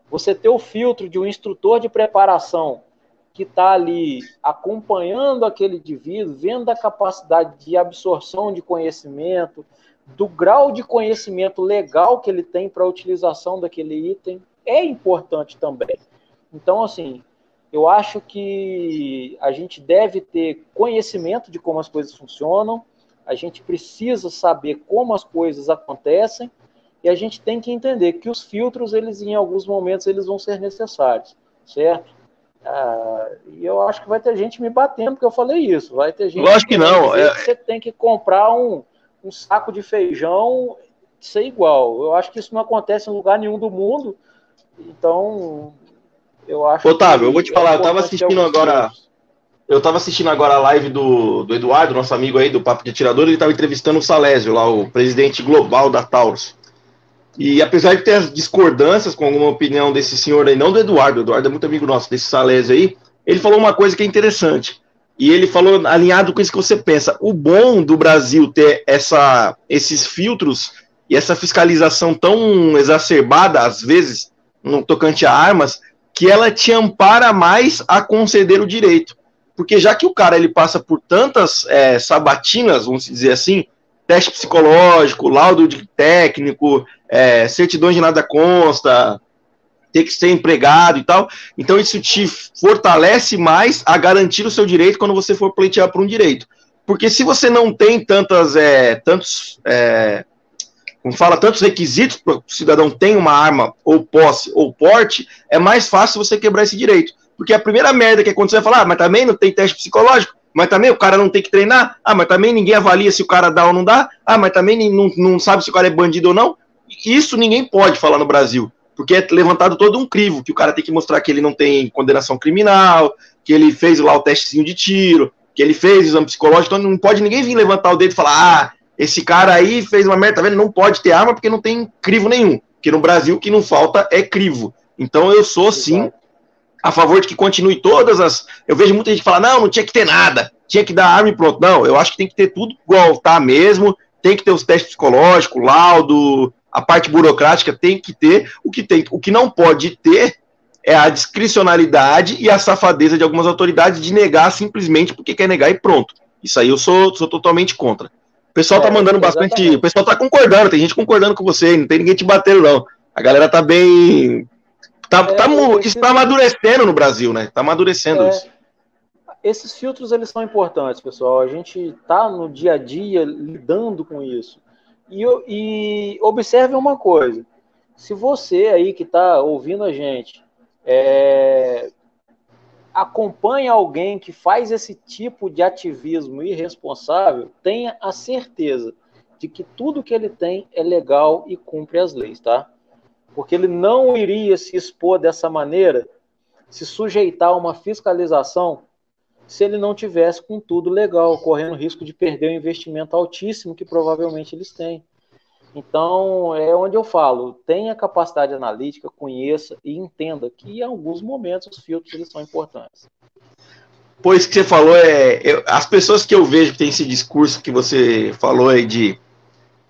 Você ter o filtro de um instrutor de preparação que está ali acompanhando aquele indivíduo, vendo a capacidade de absorção de conhecimento, do grau de conhecimento legal que ele tem para a utilização daquele item, é importante também. Então, assim, eu acho que a gente deve ter conhecimento de como as coisas funcionam, a gente precisa saber como as coisas acontecem e a gente tem que entender que os filtros, eles em alguns momentos, eles vão ser necessários, certo? Ah, e eu acho que vai ter gente me batendo porque eu falei isso. Vai ter gente. Lógico que, que não. É... Você tem que comprar um, um saco de feijão ser igual. Eu acho que isso não acontece em lugar nenhum do mundo. Então, eu acho. Otávio, eu vou te falar, é eu tava assistindo agora. Eu tava assistindo agora a live do, do Eduardo, nosso amigo aí do Papo de Atirador, ele tava entrevistando o Salésio, lá, o presidente global da Taurus. E apesar de ter as discordâncias com alguma opinião desse senhor aí, não do Eduardo, o Eduardo é muito amigo nosso, desse Salésio aí, ele falou uma coisa que é interessante. E ele falou alinhado com isso que você pensa. O bom do Brasil ter essa, esses filtros e essa fiscalização tão exacerbada, às vezes, no tocante a armas, que ela te ampara mais a conceder o direito. Porque já que o cara ele passa por tantas é, sabatinas, vamos dizer assim, teste psicológico, laudo de técnico, é, certidões de nada consta, ter que ser empregado e tal. Então isso te fortalece mais a garantir o seu direito quando você for pleitear por um direito. Porque se você não tem tantas, é, tantos é, como fala, tantos requisitos para o cidadão ter uma arma, ou posse, ou porte, é mais fácil você quebrar esse direito. Porque a primeira merda que aconteceu é falar, ah, mas também não tem teste psicológico, mas também o cara não tem que treinar, ah, mas também ninguém avalia se o cara dá ou não dá, ah, mas também não, não sabe se o cara é bandido ou não. Isso ninguém pode falar no Brasil, porque é levantado todo um crivo, que o cara tem que mostrar que ele não tem condenação criminal, que ele fez lá o testezinho de tiro, que ele fez exame psicológico, então não pode ninguém vir levantar o dedo e falar, ah, esse cara aí fez uma merda, tá vendo? Não pode ter arma porque não tem crivo nenhum. Porque no Brasil o que não falta é crivo. Então eu sou sim a favor de que continue todas as. Eu vejo muita gente falar, não, não tinha que ter nada, tinha que dar arma e pronto. Não, eu acho que tem que ter tudo igual tá mesmo, tem que ter os testes psicológicos, laudo, a parte burocrática tem que ter. O que, tem, o que não pode ter é a discricionalidade e a safadeza de algumas autoridades de negar simplesmente porque quer negar e pronto. Isso aí eu sou, sou totalmente contra. O pessoal tá é, mandando bastante. Exatamente. O pessoal tá concordando, tem gente concordando com você, não tem ninguém te batendo, não. A galera tá bem. Tá, é, tá, isso tá amadurecendo no Brasil, né? Tá amadurecendo é, isso. Esses filtros eles são importantes, pessoal. A gente tá no dia a dia lidando com isso. E, e observe uma coisa: se você aí que está ouvindo a gente é, acompanha alguém que faz esse tipo de ativismo irresponsável, tenha a certeza de que tudo que ele tem é legal e cumpre as leis, tá? Porque ele não iria se expor dessa maneira, se sujeitar a uma fiscalização, se ele não tivesse com tudo legal, correndo risco de perder o investimento altíssimo que provavelmente eles têm. Então, é onde eu falo, tenha capacidade analítica, conheça e entenda que em alguns momentos os filtros eles são importantes. Pois que você falou, é, eu, as pessoas que eu vejo que tem esse discurso que você falou aí de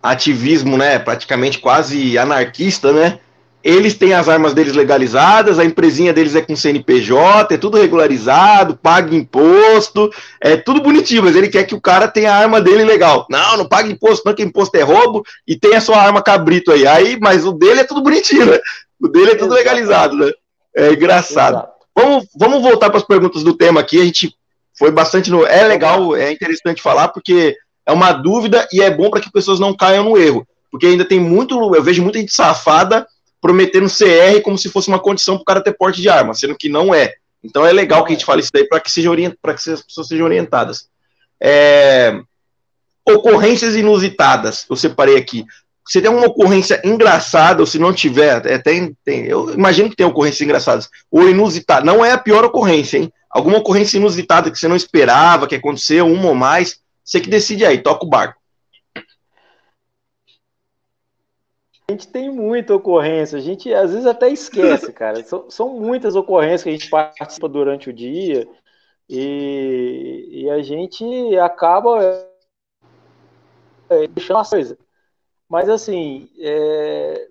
ativismo, né, praticamente quase anarquista, né, eles têm as armas deles legalizadas, a empresinha deles é com CNPJ, é tudo regularizado, paga imposto, é tudo bonitinho, mas ele quer que o cara tenha a arma dele legal. Não, não paga imposto, não, que imposto é roubo, e tem a sua arma cabrito aí. Aí, mas o dele é tudo bonitinho, né? O dele é tudo legalizado, né? É engraçado. Vamos, vamos voltar para as perguntas do tema aqui. A gente foi bastante no. É legal, é interessante falar, porque é uma dúvida e é bom para que pessoas não caiam no erro. Porque ainda tem muito, eu vejo muita gente safada prometendo CR como se fosse uma condição para o cara ter porte de arma, sendo que não é. Então é legal que a gente fale isso daí para que, que as pessoas sejam orientadas. É... Ocorrências inusitadas, eu separei aqui. Se tem uma ocorrência engraçada, ou se não tiver, até tem, eu imagino que tem ocorrências engraçadas, ou inusitada, não é a pior ocorrência, hein? Alguma ocorrência inusitada que você não esperava, que aconteceu, uma ou mais, você que decide aí, toca o barco. A gente tem muita ocorrência, a gente às vezes até esquece, cara. São, são muitas ocorrências que a gente participa durante o dia e, e a gente acaba é, deixando as coisas. Mas assim, é...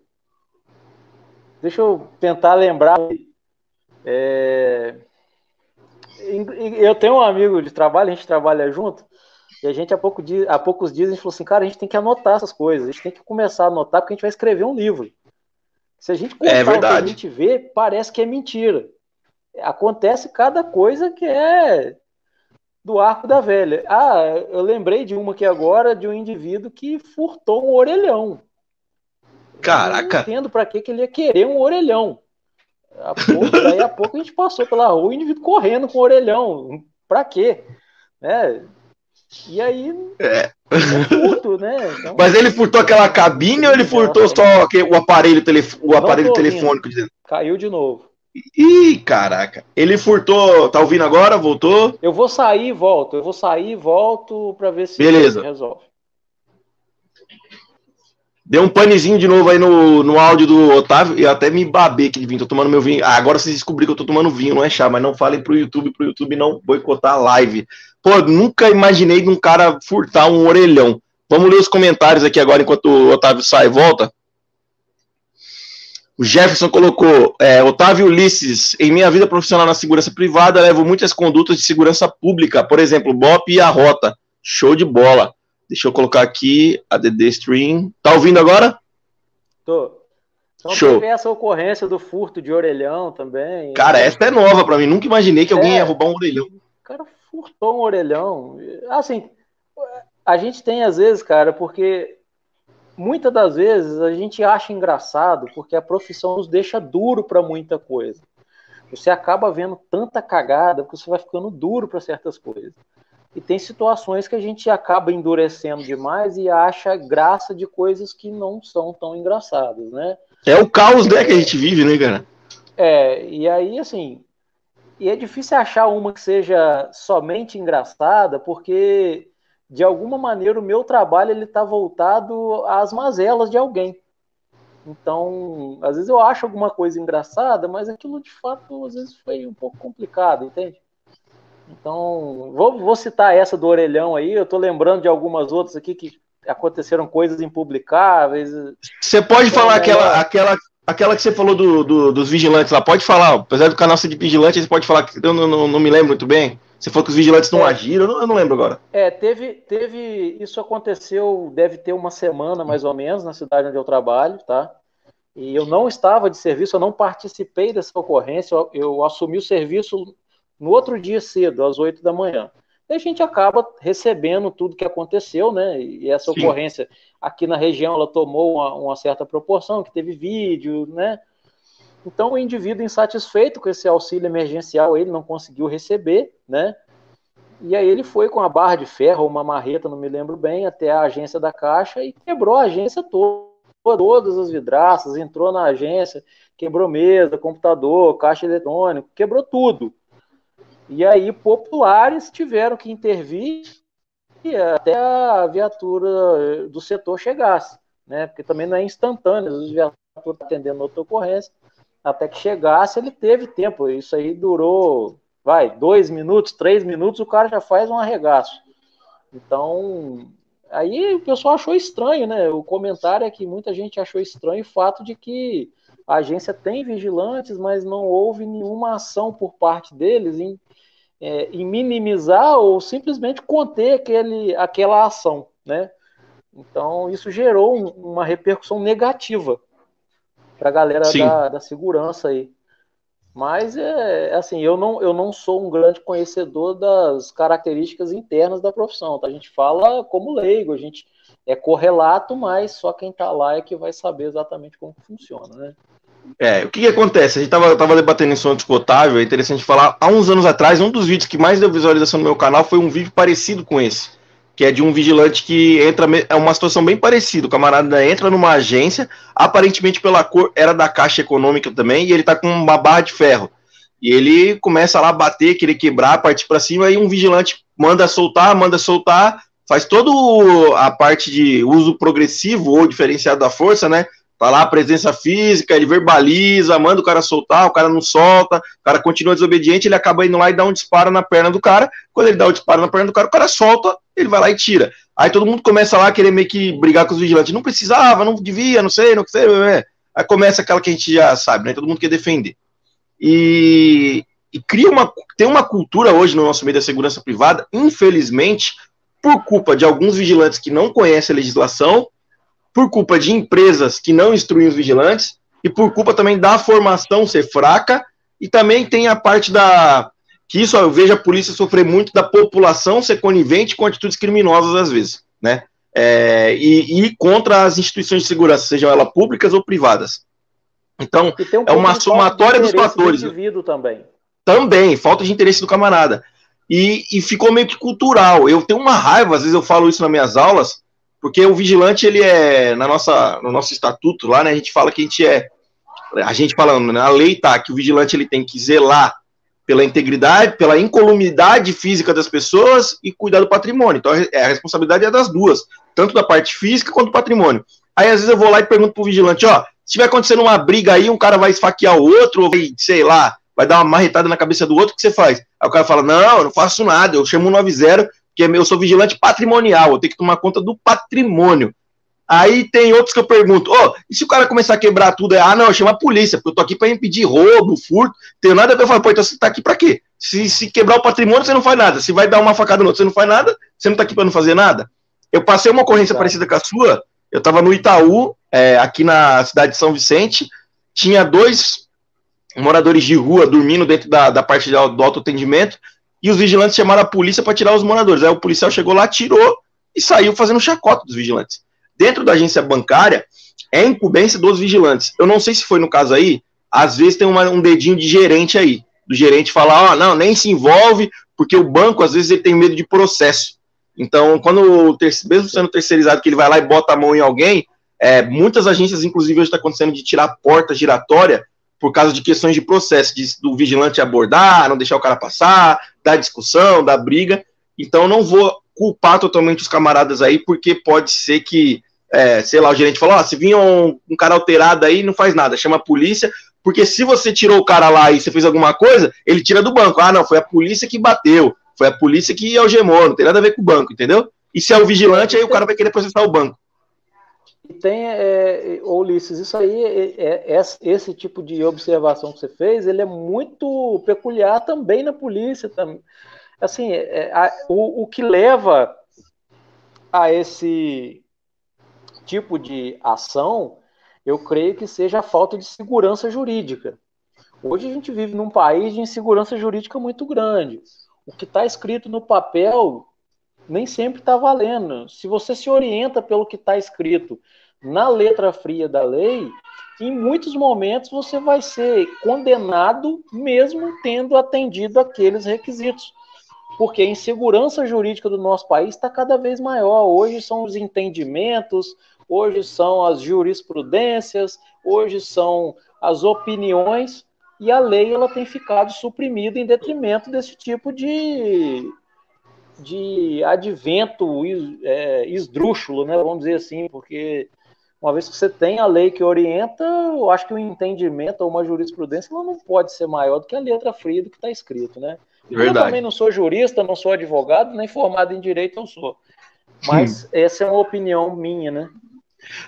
deixa eu tentar lembrar. É... Eu tenho um amigo de trabalho, a gente trabalha junto, e a gente há, pouco dia, há poucos dias a gente falou assim, cara, a gente tem que anotar essas coisas, a gente tem que começar a anotar porque a gente vai escrever um livro. Se a gente contar é o que a gente vê, parece que é mentira. Acontece cada coisa que é do arco da velha. Ah, eu lembrei de uma aqui agora, de um indivíduo que furtou um orelhão. Caraca! Eu não entendo para que, ele ia querer um orelhão. A pouco, daí a pouco a gente passou pela rua, o indivíduo correndo com o orelhão. Pra quê? Né? E aí. É. furto, né? Então, Mas ele furtou aquela cabine ou ele furtou só o aparelho, telef... o aparelho telefônico? Caiu de novo. Ih, caraca. Ele furtou. Tá ouvindo agora? Voltou? Eu vou sair e volto. Eu vou sair e volto para ver se Beleza. resolve. Deu um panezinho de novo aí no, no áudio do Otávio e até me babei aqui de vinho. Tô tomando meu vinho. Ah, agora vocês descobriram que eu tô tomando vinho, não é chá, mas não falem pro YouTube, pro YouTube não boicotar a live. Pô, nunca imaginei de um cara furtar um orelhão. Vamos ler os comentários aqui agora enquanto o Otávio sai e volta. O Jefferson colocou, é, Otávio Ulisses, em minha vida profissional na segurança privada, levo muitas condutas de segurança pública, por exemplo, BOP e a rota. Show de bola. Deixa eu colocar aqui a DD Stream. Tá ouvindo agora? Tô. Então Show. teve essa ocorrência do furto de orelhão também. Cara, essa é nova para mim. Nunca imaginei que alguém é, ia roubar um orelhão. O cara furtou um orelhão. Assim, a gente tem às vezes, cara, porque muitas das vezes a gente acha engraçado porque a profissão nos deixa duro para muita coisa. Você acaba vendo tanta cagada que você vai ficando duro para certas coisas. E tem situações que a gente acaba endurecendo demais e acha graça de coisas que não são tão engraçadas, né? É o caos, né, que a gente vive, né, cara? É, e aí, assim, e é difícil achar uma que seja somente engraçada, porque de alguma maneira o meu trabalho ele está voltado às mazelas de alguém. Então, às vezes eu acho alguma coisa engraçada, mas aquilo de fato às vezes foi um pouco complicado, entende? Então, vou, vou citar essa do orelhão aí, eu estou lembrando de algumas outras aqui que aconteceram coisas impublicáveis. Você pode então, falar é... aquela, aquela, aquela que você falou do, do, dos vigilantes lá, pode falar, apesar do canal ser de vigilante, você pode falar que eu não, não, não me lembro muito bem. Você falou que os vigilantes não é. agiram, eu não, eu não, lembro agora. É, teve, teve. Isso aconteceu, deve ter uma semana mais ou menos, na cidade onde eu trabalho, tá? E eu não estava de serviço, eu não participei dessa ocorrência, eu, eu assumi o serviço no outro dia cedo, às 8 da manhã. E a gente acaba recebendo tudo que aconteceu, né? E essa Sim. ocorrência aqui na região ela tomou uma, uma certa proporção, que teve vídeo, né? Então, o indivíduo insatisfeito com esse auxílio emergencial, ele não conseguiu receber, né? E aí ele foi com a barra de ferro, uma marreta, não me lembro bem, até a agência da Caixa e quebrou a agência toda, todas as vidraças, entrou na agência, quebrou mesa, computador, caixa eletrônico, quebrou tudo. E aí populares tiveram que intervir até a viatura do setor chegasse, né? Porque também não é instantâneo, as viaturas atendendo outra ocorrência até que chegasse, ele teve tempo. Isso aí durou, vai, dois minutos, três minutos, o cara já faz um arregaço. Então, aí o pessoal achou estranho, né? O comentário é que muita gente achou estranho o fato de que a agência tem vigilantes, mas não houve nenhuma ação por parte deles em, é, em minimizar ou simplesmente conter aquele, aquela ação, né? Então, isso gerou um, uma repercussão negativa para a galera da, da, segurança aí. Mas é, é assim, eu não, eu não sou um grande conhecedor das características internas da profissão. Tá? A gente fala como leigo, a gente é correlato, mas só quem está lá é que vai saber exatamente como funciona, né? É, o que, que acontece? A gente tava, tava debatendo isso antes com o Otávio, é interessante falar. Há uns anos atrás, um dos vídeos que mais deu visualização no meu canal foi um vídeo parecido com esse. Que é de um vigilante que entra. É uma situação bem parecida. O camarada entra numa agência, aparentemente pela cor, era da Caixa Econômica também, e ele tá com uma barra de ferro. E ele começa lá a bater, querer quebrar, partir para cima, e um vigilante manda soltar, manda soltar, faz todo a parte de uso progressivo ou diferenciado da força, né? Tá lá presença física, ele verbaliza, manda o cara soltar, o cara não solta, o cara continua desobediente, ele acaba indo lá e dá um disparo na perna do cara. Quando ele dá o disparo na perna do cara, o cara solta, ele vai lá e tira. Aí todo mundo começa lá a querer meio que brigar com os vigilantes. Não precisava, não devia, não sei, não sei. Aí começa aquela que a gente já sabe, né? Todo mundo quer defender. E, e cria uma. Tem uma cultura hoje no nosso meio da segurança privada, infelizmente, por culpa de alguns vigilantes que não conhecem a legislação por culpa de empresas que não instruem os vigilantes e por culpa também da formação ser fraca e também tem a parte da que isso eu vejo a polícia sofrer muito da população ser conivente com atitudes criminosas às vezes, né? É, e, e, contra as instituições de segurança, sejam elas públicas ou privadas. Então, um é uma somatória dos fatores. Do também. Também, falta de interesse do camarada. E, e ficou meio que cultural. Eu tenho uma raiva, às vezes eu falo isso nas minhas aulas, porque o vigilante, ele é, na nossa, no nosso estatuto lá, né, a gente fala que a gente é, a gente falando, na lei tá, que o vigilante ele tem que zelar pela integridade, pela incolumidade física das pessoas e cuidar do patrimônio. Então, é, a responsabilidade é das duas, tanto da parte física quanto do patrimônio. Aí, às vezes, eu vou lá e pergunto pro vigilante, ó, se tiver acontecendo uma briga aí, um cara vai esfaquear o outro, ou vai, sei lá, vai dar uma marretada na cabeça do outro, o que você faz? Aí o cara fala, não, eu não faço nada, eu chamo 90 que eu sou vigilante patrimonial, eu tenho que tomar conta do patrimônio. Aí tem outros que eu pergunto, oh, e se o cara começar a quebrar tudo? Ah, não, chama a polícia, porque eu tô aqui para impedir roubo, furto, tenho nada a ver. Eu falo, pô, então você tá aqui para quê? Se, se quebrar o patrimônio, você não faz nada. Se vai dar uma facada no outro, você não faz nada, você não tá aqui para não fazer nada. Eu passei uma ocorrência parecida com a sua, eu tava no Itaú, é, aqui na cidade de São Vicente, tinha dois moradores de rua dormindo dentro da, da parte do autoatendimento, e os vigilantes chamaram a polícia para tirar os moradores. Aí o policial chegou lá, tirou e saiu fazendo chacota dos vigilantes. Dentro da agência bancária, é incumbência dos vigilantes. Eu não sei se foi no caso aí, às vezes tem uma, um dedinho de gerente aí, do gerente falar, ó, oh, não, nem se envolve, porque o banco, às vezes, ele tem medo de processo. Então, quando, mesmo sendo terceirizado, que ele vai lá e bota a mão em alguém, é, muitas agências, inclusive, hoje está acontecendo de tirar a porta giratória por causa de questões de processo, de, do vigilante abordar, não deixar o cara passar, da discussão, da briga. Então, não vou culpar totalmente os camaradas aí, porque pode ser que, é, sei lá, o gerente falou: oh, se vinha um, um, cara alterado aí, não faz nada, chama a polícia, porque se você tirou o cara lá e você fez alguma coisa, ele tira do banco. Ah, não, foi a polícia que bateu, foi a polícia que algemou, não tem nada a ver com o banco, entendeu? E se é o vigilante, aí o cara vai querer processar o banco tem, é, Ulisses, isso aí, é, é, esse tipo de observação que você fez, ele é muito peculiar também na polícia. Também. Assim, é, a, o, o que leva a esse tipo de ação, eu creio que seja a falta de segurança jurídica. Hoje a gente vive num país de insegurança jurídica muito grande. O que está escrito no papel nem sempre está valendo. Se você se orienta pelo que está escrito na letra fria da lei, em muitos momentos você vai ser condenado mesmo tendo atendido aqueles requisitos. Porque a insegurança jurídica do nosso país está cada vez maior. Hoje são os entendimentos, hoje são as jurisprudências, hoje são as opiniões, e a lei ela tem ficado suprimida em detrimento desse tipo de, de advento é, esdrúxulo, né? vamos dizer assim, porque uma vez que você tem a lei que orienta, eu acho que o entendimento ou uma jurisprudência ela não pode ser maior do que a letra fria do que está escrito, né? Eu também não sou jurista, não sou advogado, nem formado em direito eu sou. Mas essa é uma opinião minha, né?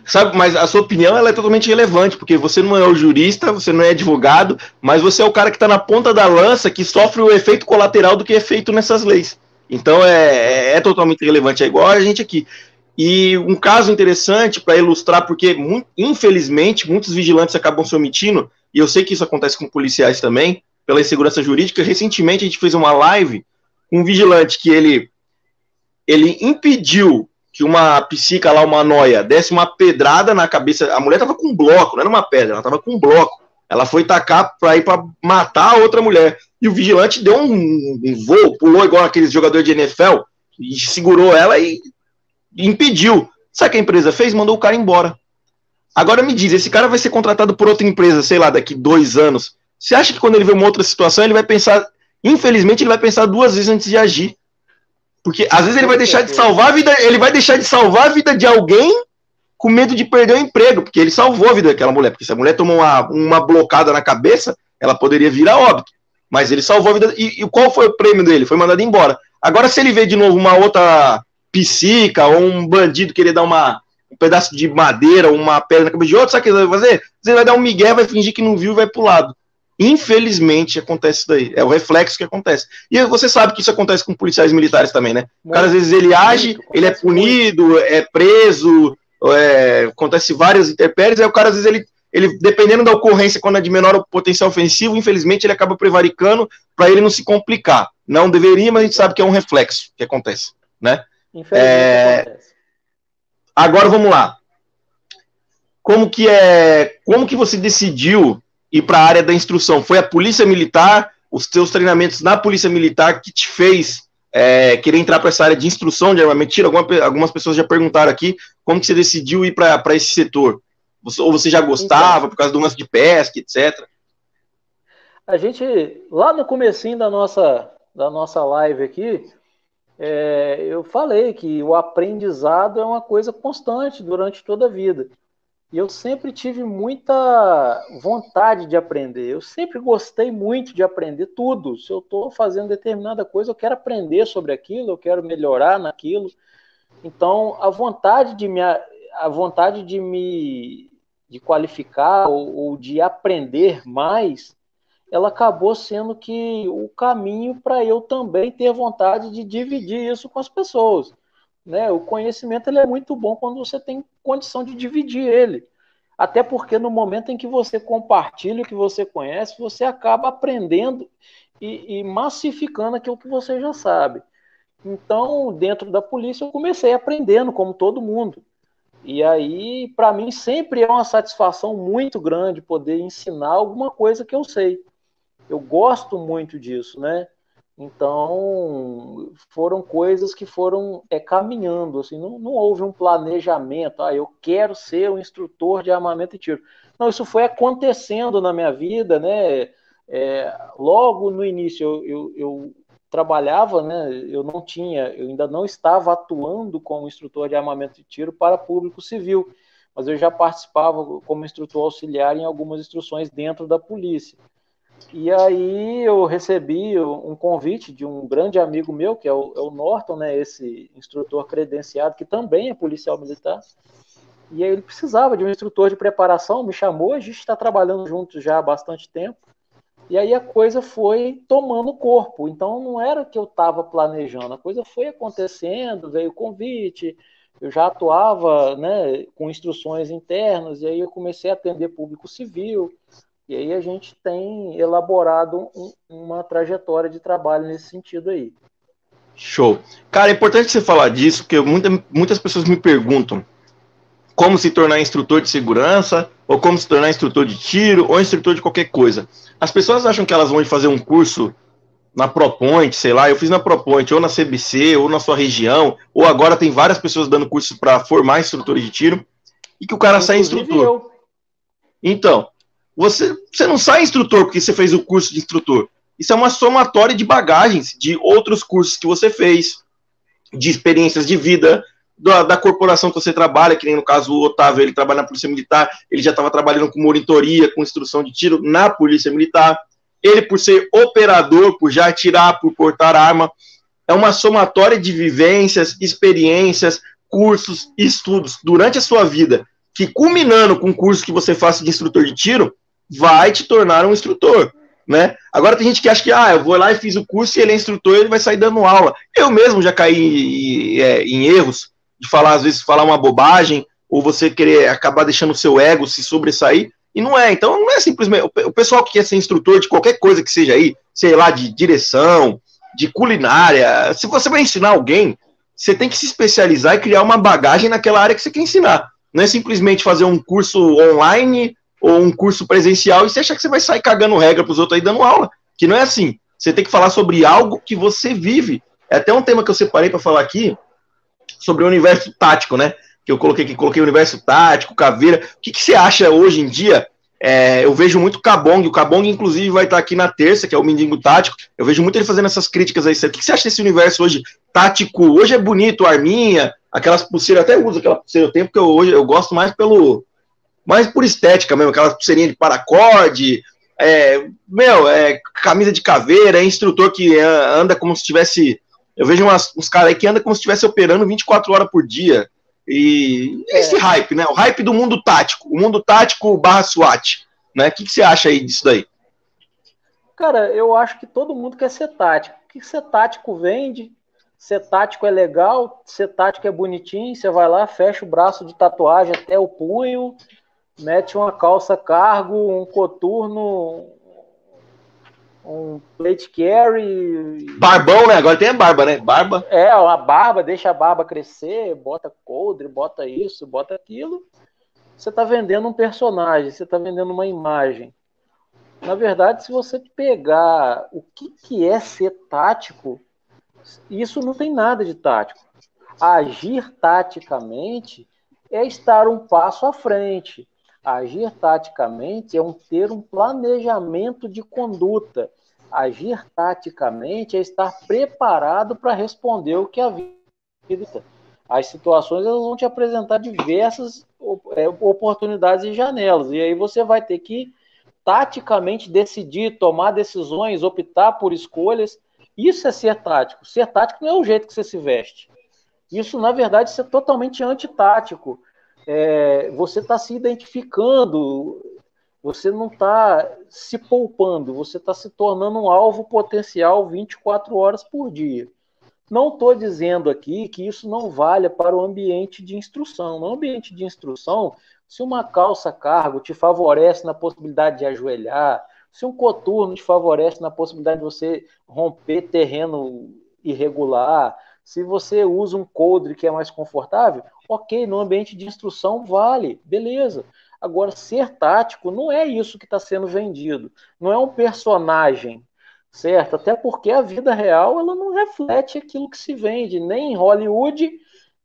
Sabe, mas a sua opinião ela é totalmente relevante, porque você não é o jurista, você não é advogado, mas você é o cara que está na ponta da lança, que sofre o efeito colateral do que é feito nessas leis. Então é, é, é totalmente relevante, é igual a gente aqui. E um caso interessante para ilustrar, porque infelizmente muitos vigilantes acabam se omitindo, e eu sei que isso acontece com policiais também, pela insegurança jurídica. Recentemente a gente fez uma live com um vigilante que ele, ele impediu que uma psica lá, uma noia, desse uma pedrada na cabeça. A mulher tava com um bloco, não era uma pedra, ela tava com um bloco. Ela foi tacar para ir para matar a outra mulher. E o vigilante deu um, um voo, pulou igual aqueles jogadores de NFL, e segurou ela e, impediu. Sabe o que a empresa fez? Mandou o cara embora. Agora me diz, esse cara vai ser contratado por outra empresa, sei lá, daqui dois anos. Você acha que quando ele vê uma outra situação, ele vai pensar, infelizmente, ele vai pensar duas vezes antes de agir? Porque às vezes ele vai deixar de salvar a vida, ele vai deixar de salvar a vida de alguém com medo de perder o emprego, porque ele salvou a vida daquela mulher. Porque se a mulher tomou uma, uma blocada na cabeça, ela poderia vir a óbito. Mas ele salvou a vida. E, e qual foi o prêmio dele? Foi mandado embora. Agora, se ele vê de novo uma outra psica ou um bandido querer dar uma, um pedaço de madeira, uma pedra na cabeça de outro, sabe o que ele vai fazer? Ele vai dar um migué, vai fingir que não viu e vai pro lado. Infelizmente acontece isso daí. É o reflexo que acontece. E você sabe que isso acontece com policiais militares também, né? O cara, às vezes ele age, ele é punido, é preso, é, acontece várias intempéries, aí o cara, às vezes, ele, ele, dependendo da ocorrência, quando é de menor potencial ofensivo, infelizmente ele acaba prevaricando para ele não se complicar. Não deveria, mas a gente sabe que é um reflexo que acontece, né? É... Acontece. Agora vamos lá. Como que é? Como que você decidiu ir para a área da instrução? Foi a polícia militar, os teus treinamentos na polícia militar que te fez é, querer entrar para essa área de instrução de armamento tiro? Alguma, algumas pessoas já perguntaram aqui como que você decidiu ir para esse setor. Você, ou você já gostava então, por causa do lance de pesca, etc. A gente, lá no comecinho da nossa, da nossa live aqui, é, eu falei que o aprendizado é uma coisa constante durante toda a vida. E eu sempre tive muita vontade de aprender. Eu sempre gostei muito de aprender tudo. Se eu estou fazendo determinada coisa, eu quero aprender sobre aquilo, eu quero melhorar naquilo. Então, a vontade de me, a vontade de me de qualificar ou, ou de aprender mais, ela acabou sendo que o caminho para eu também ter vontade de dividir isso com as pessoas. Né? O conhecimento ele é muito bom quando você tem condição de dividir ele. Até porque no momento em que você compartilha o que você conhece, você acaba aprendendo e, e massificando aquilo que você já sabe. Então, dentro da polícia, eu comecei aprendendo, como todo mundo. E aí, para mim, sempre é uma satisfação muito grande poder ensinar alguma coisa que eu sei. Eu gosto muito disso, né? Então, foram coisas que foram é, caminhando, assim, não, não houve um planejamento, ah, eu quero ser um instrutor de armamento e tiro. Não, isso foi acontecendo na minha vida, né? É, logo no início eu, eu, eu, trabalhava, né? Eu não tinha, eu ainda não estava atuando como instrutor de armamento e tiro para público civil, mas eu já participava como instrutor auxiliar em algumas instruções dentro da polícia. E aí eu recebi um convite de um grande amigo meu, que é o, é o, Norton, né, esse instrutor credenciado, que também é policial militar. E aí ele precisava de um instrutor de preparação, me chamou, a gente está trabalhando juntos já há bastante tempo. E aí a coisa foi tomando corpo. Então não era que eu estava planejando, a coisa foi acontecendo, veio o convite, eu já atuava né, com instruções internas, e aí eu comecei a atender público civil, e aí a gente tem elaborado um, uma trajetória de trabalho nesse sentido aí. Show. Cara, é importante você falar disso, porque muita, muitas pessoas me perguntam como se tornar instrutor de segurança, ou como se tornar instrutor de tiro, ou instrutor de qualquer coisa. As pessoas acham que elas vão fazer um curso na ProPoint, sei lá, eu fiz na ProPoint, ou na CBC, ou na sua região, ou agora tem várias pessoas dando curso para formar instrutores de tiro, e que o cara Inclusive sai instrutor. Eu. Então, você, você não sai instrutor porque você fez o curso de instrutor. Isso é uma somatória de bagagens de outros cursos que você fez, de experiências de vida, da, da, corporação que você trabalha, que nem no caso o Otávio, ele trabalha na Polícia Militar, ele já estava trabalhando com monitoria, com instrução de tiro na Polícia Militar. Ele, por ser operador, por já atirar, por portar arma, é uma somatória de vivências, experiências, cursos, estudos durante a sua vida, que culminando com o curso que você faça de instrutor de tiro, vai te tornar um instrutor. Né? Agora tem gente que acha que ah, eu vou lá e fiz o curso e ele é instrutor, ele vai sair dando aula. Eu mesmo já caí em, é, em erros de falar, às vezes, falar uma bobagem, ou você querer acabar deixando o seu ego se sobressair, e não é. Então não é simplesmente. O pessoal que quer ser instrutor de qualquer coisa que seja aí, sei lá, de direção, de culinária, se você vai ensinar alguém, você tem que se especializar e criar uma bagagem naquela área que você quer ensinar. Não é simplesmente fazer um curso online ou um curso presencial e você achar que você vai sair cagando regra para os outros aí dando aula. Que não é assim. Você tem que falar sobre algo que você vive. É até um tema que eu separei para falar aqui sobre o universo tático, né? Que eu coloquei aqui, coloquei universo tático, caveira. O que, que você acha hoje em dia é, eu vejo muito Cabong, o Cabong, inclusive, vai estar aqui na terça, que é o Mindingo Tático. Eu vejo muito ele fazendo essas críticas aí. O que você acha desse universo hoje tático? Hoje é bonito, arminha, aquelas pulseiras, até uso aquela pulseira, eu tenho, porque eu, hoje eu gosto mais pelo. Mais por estética mesmo, aquelas pulseirinhas de paracorde. É, meu, é camisa de caveira, é instrutor que anda como se tivesse. Eu vejo umas, uns caras aí que anda como se estivesse operando 24 horas por dia. E é. esse hype, né? O hype do mundo tático, o mundo tático barra SWAT, né? O que, que você acha aí disso daí? Cara, eu acho que todo mundo quer ser tático. O que ser tático vende? Ser tático é legal, ser tático é bonitinho. Você vai lá, fecha o braço de tatuagem até o punho, mete uma calça cargo, um coturno, um plate carry. Barbão, né? Agora tem a barba, né? Barba. É, uma barba, deixa a barba crescer, bota coldre, bota isso, bota aquilo. Você está vendendo um personagem, você está vendendo uma imagem. Na verdade, se você pegar o que, que é ser tático, isso não tem nada de tático. Agir taticamente é estar um passo à frente Agir taticamente é um ter um planejamento de conduta. Agir taticamente é estar preparado para responder o que a vida. As situações elas vão te apresentar diversas é, oportunidades e janelas. E aí você vai ter que taticamente decidir, tomar decisões, optar por escolhas. Isso é ser tático. Ser tático não é o jeito que você se veste. Isso, na verdade, é totalmente antitático é, você está se identificando, você não está se poupando, você está se tornando um alvo potencial 24 horas por dia. Não estou dizendo aqui que isso não valha para o ambiente de instrução. No ambiente de instrução, se uma calça cargo te favorece na possibilidade de ajoelhar, se um coturno te favorece na possibilidade de você romper terreno irregular, se você usa um coldre que é mais confortável, ok, no ambiente de instrução vale, beleza. Agora, ser tático não é isso que está sendo vendido. Não é um personagem, certo? Até porque a vida real ela não reflete aquilo que se vende, nem em Hollywood,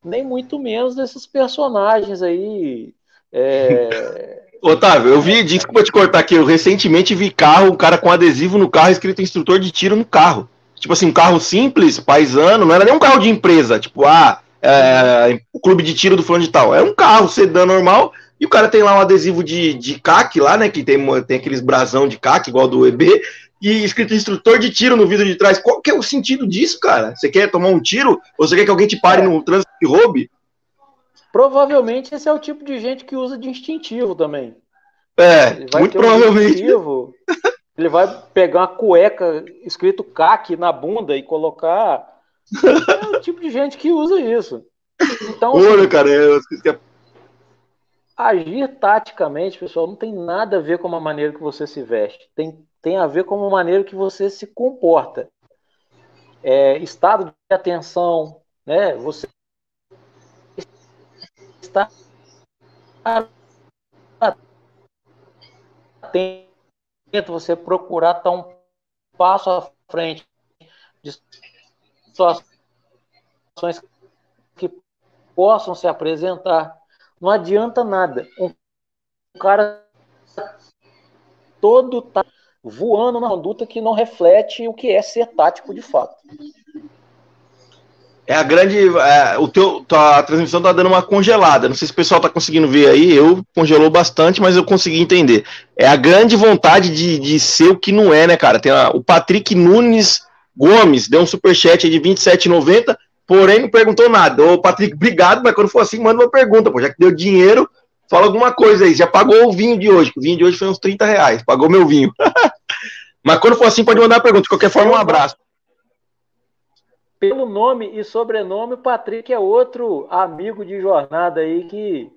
nem muito menos desses personagens aí. É... Otávio, eu vi, desculpa te cortar aqui, eu recentemente vi carro, um cara com adesivo no carro escrito instrutor de tiro no carro tipo assim, um carro simples, paisano, não era nem um carro de empresa, tipo, ah, é, o clube de tiro do fulano de tal. É um carro sedã normal e o cara tem lá um adesivo de, de CAC lá, né? Que tem, tem aqueles brasão de CAC, igual do EB, e escrito instrutor de tiro no vidro de trás. Qual que é o sentido disso, cara? Você quer tomar um tiro? Ou você quer que alguém te pare no trânsito e roube? Provavelmente esse é o tipo de gente que usa de instintivo também. É, muito provavelmente. Um Ele vai pegar uma cueca escrito CAC na bunda e colocar. É o tipo de gente que usa isso. Então, Olha, assim, cara, eu... agir taticamente, pessoal, não tem nada a ver com a maneira que você se veste. Tem, tem a ver com a maneira que você se comporta. É, estado de atenção, né? Você está atento você procurar estar um passo à frente de situações que possam se apresentar. Não adianta nada. Um cara todo tá voando na conduta que não reflete o que é ser tático de fato. É a grande. É, o teu, tua transmissão tá dando uma congelada. Não sei se o pessoal tá conseguindo ver aí. Eu congelou bastante, mas eu consegui entender. É a grande vontade de, de ser o que não é, né, cara? Tem a, o Patrick Nunes Gomes deu um superchat de 27,90, porém não perguntou nada. Ô, Patrick, obrigado, mas quando for assim, manda uma pergunta, pô. Já que deu dinheiro, fala alguma coisa aí. Já pagou o vinho de hoje? O vinho de hoje foi uns 30 reais. Pagou meu vinho. mas quando for assim, pode mandar uma pergunta. De qualquer forma, um abraço pelo nome e sobrenome, o Patrick é outro amigo de jornada aí que,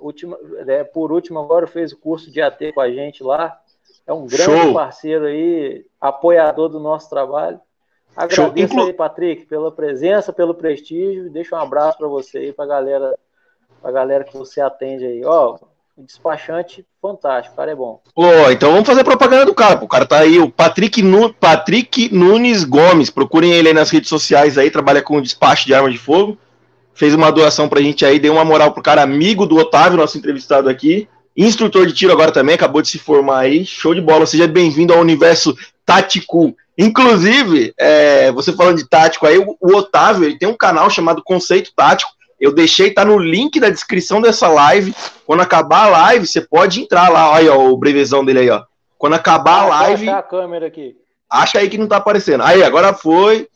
última, é, por último, agora fez o curso de AT com a gente lá. É um grande Show. parceiro aí, apoiador do nosso trabalho. Agradeço aí, Patrick, pela presença, pelo prestígio. Deixa um abraço para você aí, para galera, pra galera que você atende aí. Ó, despachante fantástico, o cara é bom. Pô, então vamos fazer propaganda do cara. O cara tá aí, o Patrick, nu Patrick Nunes Gomes. Procurem ele aí nas redes sociais aí, trabalha com despacho de arma de fogo. Fez uma doação pra gente aí, deu uma moral pro cara, amigo do Otávio, nosso entrevistado aqui. Instrutor de tiro agora também, acabou de se formar aí. Show de bola. Seja bem-vindo ao universo tático Inclusive, é, você falando de tático aí, o, o, Otávio ele tem um canal chamado Conceito Tático. Eu deixei, tá no link da descrição dessa live. Quando acabar a live, você pode entrar lá. Olha ó, o brevezão dele aí, ó. Quando acabar a live. Achar a câmera aqui. Acha aí que não tá aparecendo. Aí, agora foi.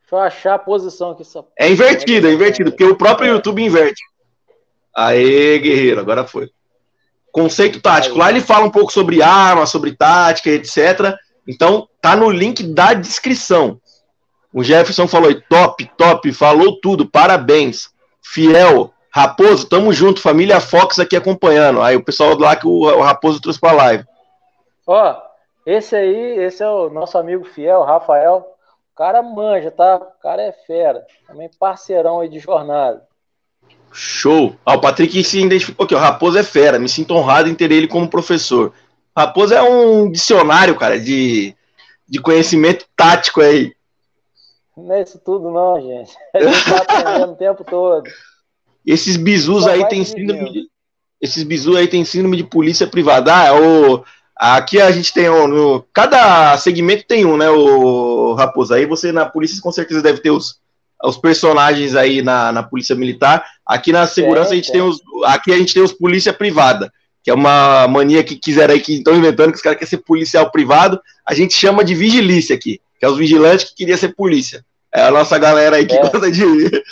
Deixa eu achar a posição aqui. Só... É invertido, é invertido, porque o próprio. YouTube inverte. Aê, guerreiro, agora foi. Conceito tático. Lá ele fala um pouco sobre arma, sobre tática, etc. Então, tá no link da descrição. O Jefferson falou top, top, falou tudo, parabéns. Fiel, Raposo, tamo junto, família Fox aqui acompanhando. Aí o pessoal lá que o, o Raposo trouxe pra live. Ó, esse aí, esse é o nosso amigo Fiel, Rafael. O cara manja, tá? O cara é fera. Também parceirão aí de jornada. Show. Ah, o Patrick se identificou aqui, o Raposo é fera. Me sinto honrado em ter ele como professor. Raposo é um dicionário, cara, de, de conhecimento tático aí. Não é isso tudo, não, gente. A gente tá aprendendo o tempo todo. Esses bizus aí tem síndrome de, Esses bizus aí tem síndrome de polícia privada. Ah, o, aqui a gente tem um, no, cada segmento tem um, né, o Raposo. Aí você na polícia com certeza deve ter os, os personagens aí na, na polícia militar. Aqui na segurança é, a gente é. tem os aqui a gente tem os polícia privada que é uma mania que quiseram aí, que estão inventando, que os caras querem ser policial privado, a gente chama de vigilícia aqui, que é os vigilantes que queriam ser polícia. É a nossa galera aí que é. gosta de.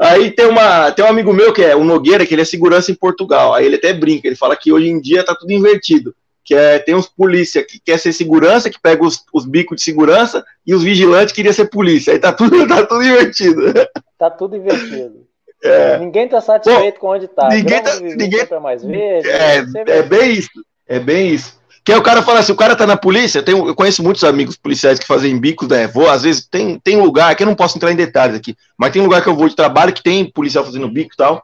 Aí tem, uma, tem um amigo meu que é o Nogueira, que ele é segurança em Portugal. Aí ele até brinca, ele fala que hoje em dia tá tudo invertido. Que é, tem uns polícia que quer ser segurança, que pega os, os bicos de segurança, e os vigilantes queriam ser polícia. Aí tá tudo, tá tudo invertido. Tá tudo invertido. É. Ninguém está satisfeito Pô, com onde está. Ninguém tá, ninguém mais verde. É, é bem isso. É bem isso. Que aí o cara fala assim, o cara tá na polícia, tem, eu conheço muitos amigos policiais que fazem bicos, né? Vou, às vezes tem, tem lugar, que eu não posso entrar em detalhes aqui, mas tem lugar que eu vou de trabalho que tem policial fazendo bico e tal.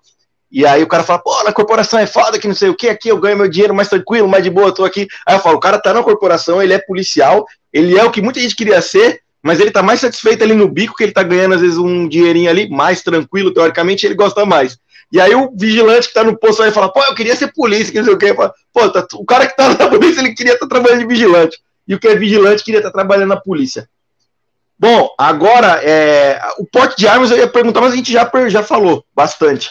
E aí o cara fala, pô, na corporação é foda, que não sei o que, aqui eu ganho meu dinheiro mais tranquilo, mais de boa, tô aqui. Aí eu falo, o cara tá na corporação, ele é policial, ele é o que muita gente queria ser, mas ele tá mais satisfeito ali no bico, que ele tá ganhando às vezes um dinheirinho ali, mais tranquilo, teoricamente, ele gosta mais. E aí o vigilante que tá no posto vai falar, pô, eu queria ser polícia, que não sei o quê. Pô, tá, o cara que tá na polícia, ele queria estar tá trabalhando de vigilante. E o que é vigilante queria estar tá trabalhando na polícia. Bom, agora, é, o porte de armas eu ia perguntar, mas a gente já, já falou bastante.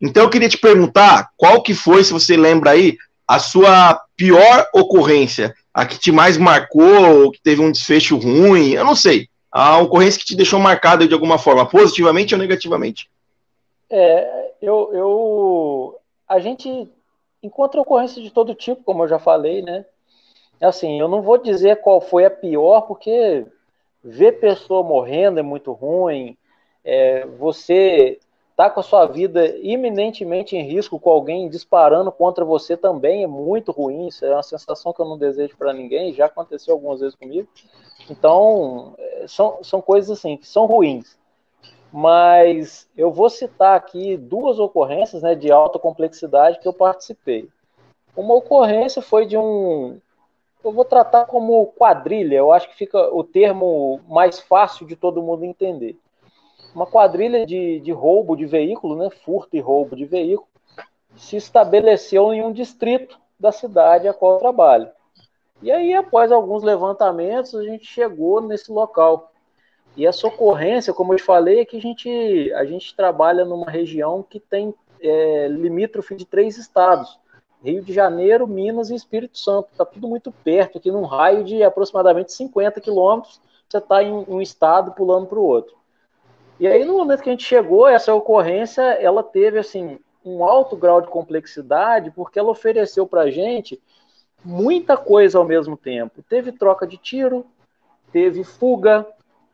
Então eu queria te perguntar qual que foi, se você lembra aí, a sua pior ocorrência a que te mais marcou, que teve um desfecho ruim, eu não sei. A ocorrência que te deixou marcada de alguma forma, positivamente ou negativamente? É, eu, eu a gente encontra ocorrências de todo tipo, como eu já falei, né? Assim, eu não vou dizer qual foi a pior, porque ver pessoa morrendo é muito ruim. É, você tá com a sua vida iminentemente em risco com alguém disparando contra você também é muito ruim. Isso é uma sensação que eu não desejo para ninguém. Já aconteceu algumas vezes comigo. Então, é, são, são coisas assim que são ruins. Mas eu vou citar aqui duas ocorrências né, de alta complexidade que eu participei. Uma ocorrência foi de um. Eu vou tratar como quadrilha, eu acho que fica o termo mais fácil de todo mundo entender uma quadrilha de, de roubo de veículo, né, furto e roubo de veículo, se estabeleceu em um distrito da cidade a qual eu trabalho. E aí, após alguns levantamentos, a gente chegou nesse local. E essa ocorrência, como eu falei, é que a gente, a gente trabalha numa região que tem é, limítrofe de três estados: Rio de Janeiro, Minas e Espírito Santo. Está tudo muito perto, aqui num raio de aproximadamente 50 quilômetros. Você está em um estado pulando para o outro. E aí, no momento que a gente chegou, essa ocorrência, ela teve, assim, um alto grau de complexidade, porque ela ofereceu para a gente muita coisa ao mesmo tempo. Teve troca de tiro, teve fuga,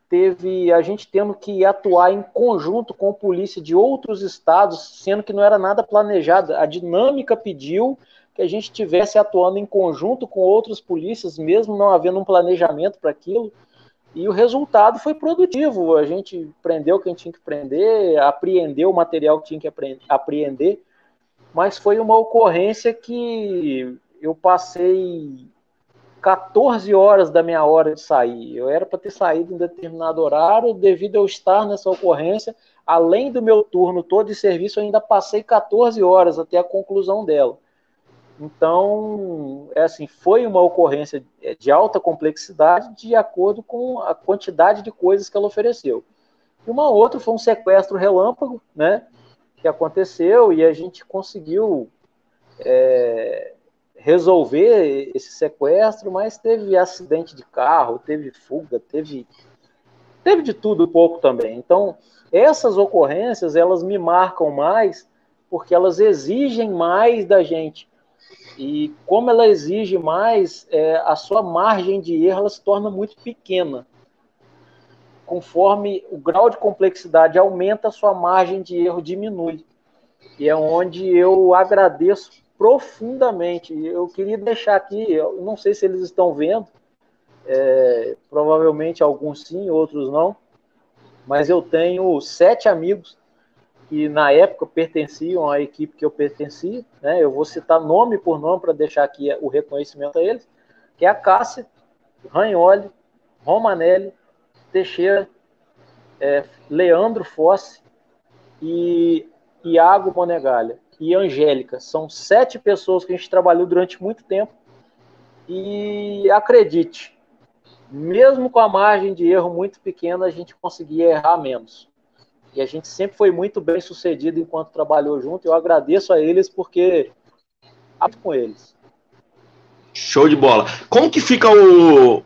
teve a gente tendo que atuar em conjunto com a polícia de outros estados, sendo que não era nada planejado. A dinâmica pediu que a gente estivesse atuando em conjunto com outras polícias, mesmo não havendo um planejamento para aquilo. E o resultado foi produtivo. A gente prendeu quem tinha que prender, apreendeu o material que tinha que apreender, mas foi uma ocorrência que eu passei 14 horas da minha hora de sair. Eu era para ter saído em determinado horário, devido a eu estar nessa ocorrência, além do meu turno todo de serviço, eu ainda passei 14 horas até a conclusão dela. Então, é assim, foi uma ocorrência de alta complexidade de acordo com a quantidade de coisas que ela ofereceu. E uma outra foi um sequestro relâmpago, né, que aconteceu e a gente conseguiu é, resolver esse sequestro, mas teve acidente de carro, teve fuga, teve teve de tudo um pouco também. Então, essas ocorrências, elas me marcam mais porque elas exigem mais da gente e como ela exige mais, é, a sua margem de erro ela se torna muito pequena. Conforme o grau de complexidade aumenta, a sua margem de erro diminui. E é onde eu agradeço profundamente. Eu queria deixar aqui, eu não sei se eles estão vendo, é, provavelmente alguns sim, outros não, mas eu tenho sete amigos que na época pertenciam à equipe que eu pertencia, né? Eu vou citar nome por nome para deixar aqui o reconhecimento a eles, que é a Cássia, Ranholi, Romanelli, Teixeira, é, Leandro Fosse e Iago Monegalha e Angélica. São sete pessoas que a gente trabalhou durante muito tempo e acredite, mesmo com a margem de erro muito pequena, a gente conseguia errar menos. E a gente sempre foi muito bem sucedido enquanto trabalhou junto. Eu agradeço a eles porque com eles. Show de bola. Como que fica o,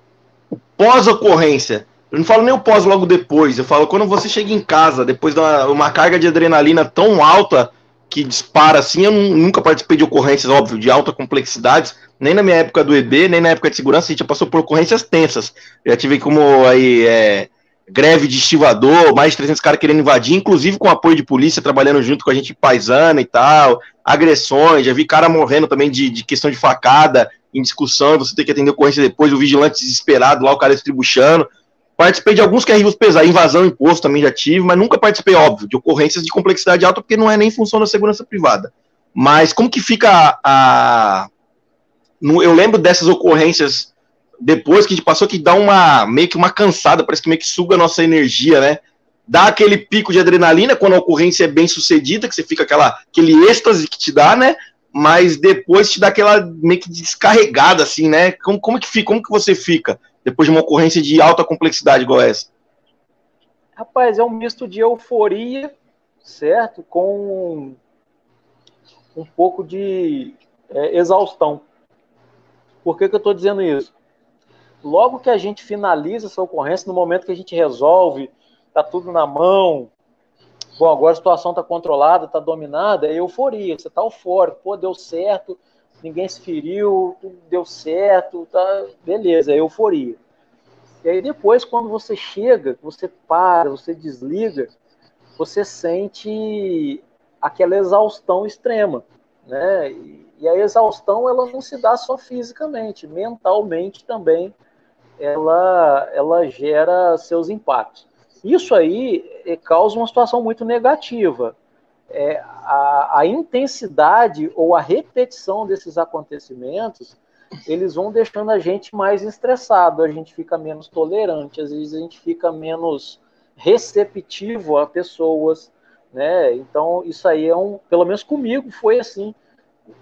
o pós-ocorrência? Eu não falo nem o pós logo depois, eu falo quando você chega em casa, depois de uma, uma carga de adrenalina tão alta que dispara assim, eu nunca participei de ocorrências, óbvio, de alta complexidade, nem na minha época do EB, nem na época de segurança, a gente já passou por ocorrências tensas. Já tive como aí é, greve de estivador, mais de 300 caras querendo invadir, inclusive com apoio de polícia, trabalhando junto com a gente paisana e tal, agressões, já vi cara morrendo também de, de questão de facada em discussão, você tem que atender ocorrência depois, o vigilante desesperado lá, o cara distribuindo. Participei de alguns QRs pesados, invasão, imposto também já tive, mas nunca participei, óbvio, de ocorrências de complexidade alta, porque não é nem função da segurança privada. Mas como que fica a. a... Eu lembro dessas ocorrências depois que a gente passou, que dá uma meio que uma cansada, parece que meio que suga a nossa energia, né? Dá aquele pico de adrenalina quando a ocorrência é bem sucedida, que você fica aquela, aquele êxtase que te dá, né? Mas depois te dá aquela meio que descarregada, assim, né? Como, como que fica? Como que você fica depois de uma ocorrência de alta complexidade igual essa? Rapaz, é um misto de euforia, certo? Com um pouco de é, exaustão. Por que, que eu estou dizendo isso? logo que a gente finaliza essa ocorrência, no momento que a gente resolve, tá tudo na mão, bom, agora a situação está controlada, está dominada, é euforia, você está eufórico, pô, deu certo, ninguém se feriu, tudo deu certo, tá, beleza, euforia. E aí depois, quando você chega, você para, você desliga, você sente aquela exaustão extrema, né? E a exaustão ela não se dá só fisicamente, mentalmente também ela, ela gera seus impactos. Isso aí é, causa uma situação muito negativa. É, a, a, intensidade ou a repetição desses acontecimentos, eles vão deixando a gente mais estressado, a gente fica menos tolerante, às vezes a gente fica menos receptivo a pessoas, né? Então, isso aí é um, pelo menos comigo foi assim.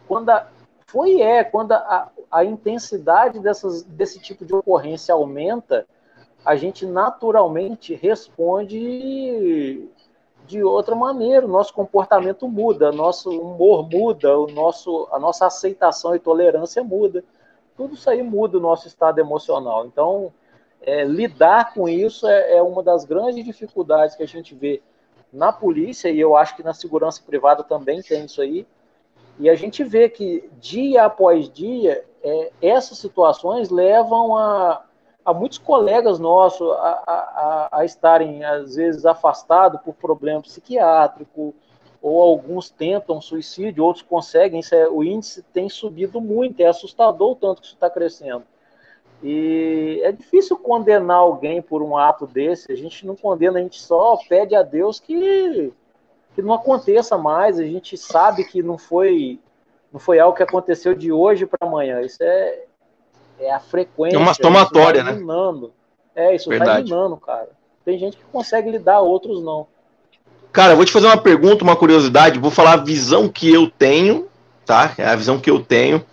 Quando a, foi é, quando a, a intensidade dessas, desse tipo de ocorrência aumenta, a gente naturalmente responde de outra maneira, o nosso comportamento muda, nosso humor muda, o nosso, a nossa aceitação e tolerância muda. Tudo isso aí muda o nosso estado emocional. Então, é, lidar com isso é, é uma das grandes dificuldades que a gente vê na polícia, e eu acho que na segurança privada também tem isso aí, e a gente vê que dia após dia, é, essas situações levam a, a muitos colegas nossos a, a, a, estarem, às vezes, afastados por problema psiquiátrico, ou alguns tentam suicídio, outros conseguem. É, o índice tem subido muito, é assustador o tanto que isso está crescendo. E é difícil condenar alguém por um ato desse. A gente não condena, a gente só pede a Deus que, que não aconteça mais. A gente sabe que não foi não foi algo que aconteceu de hoje para amanhã. Isso é, é a frequência. É uma somatória, né? É, isso Verdade. tá minando, cara. Tem gente que consegue lidar, outros não. Cara, eu vou te fazer uma pergunta, uma curiosidade. Vou falar a visão que eu tenho, tá? É a visão que eu tenho.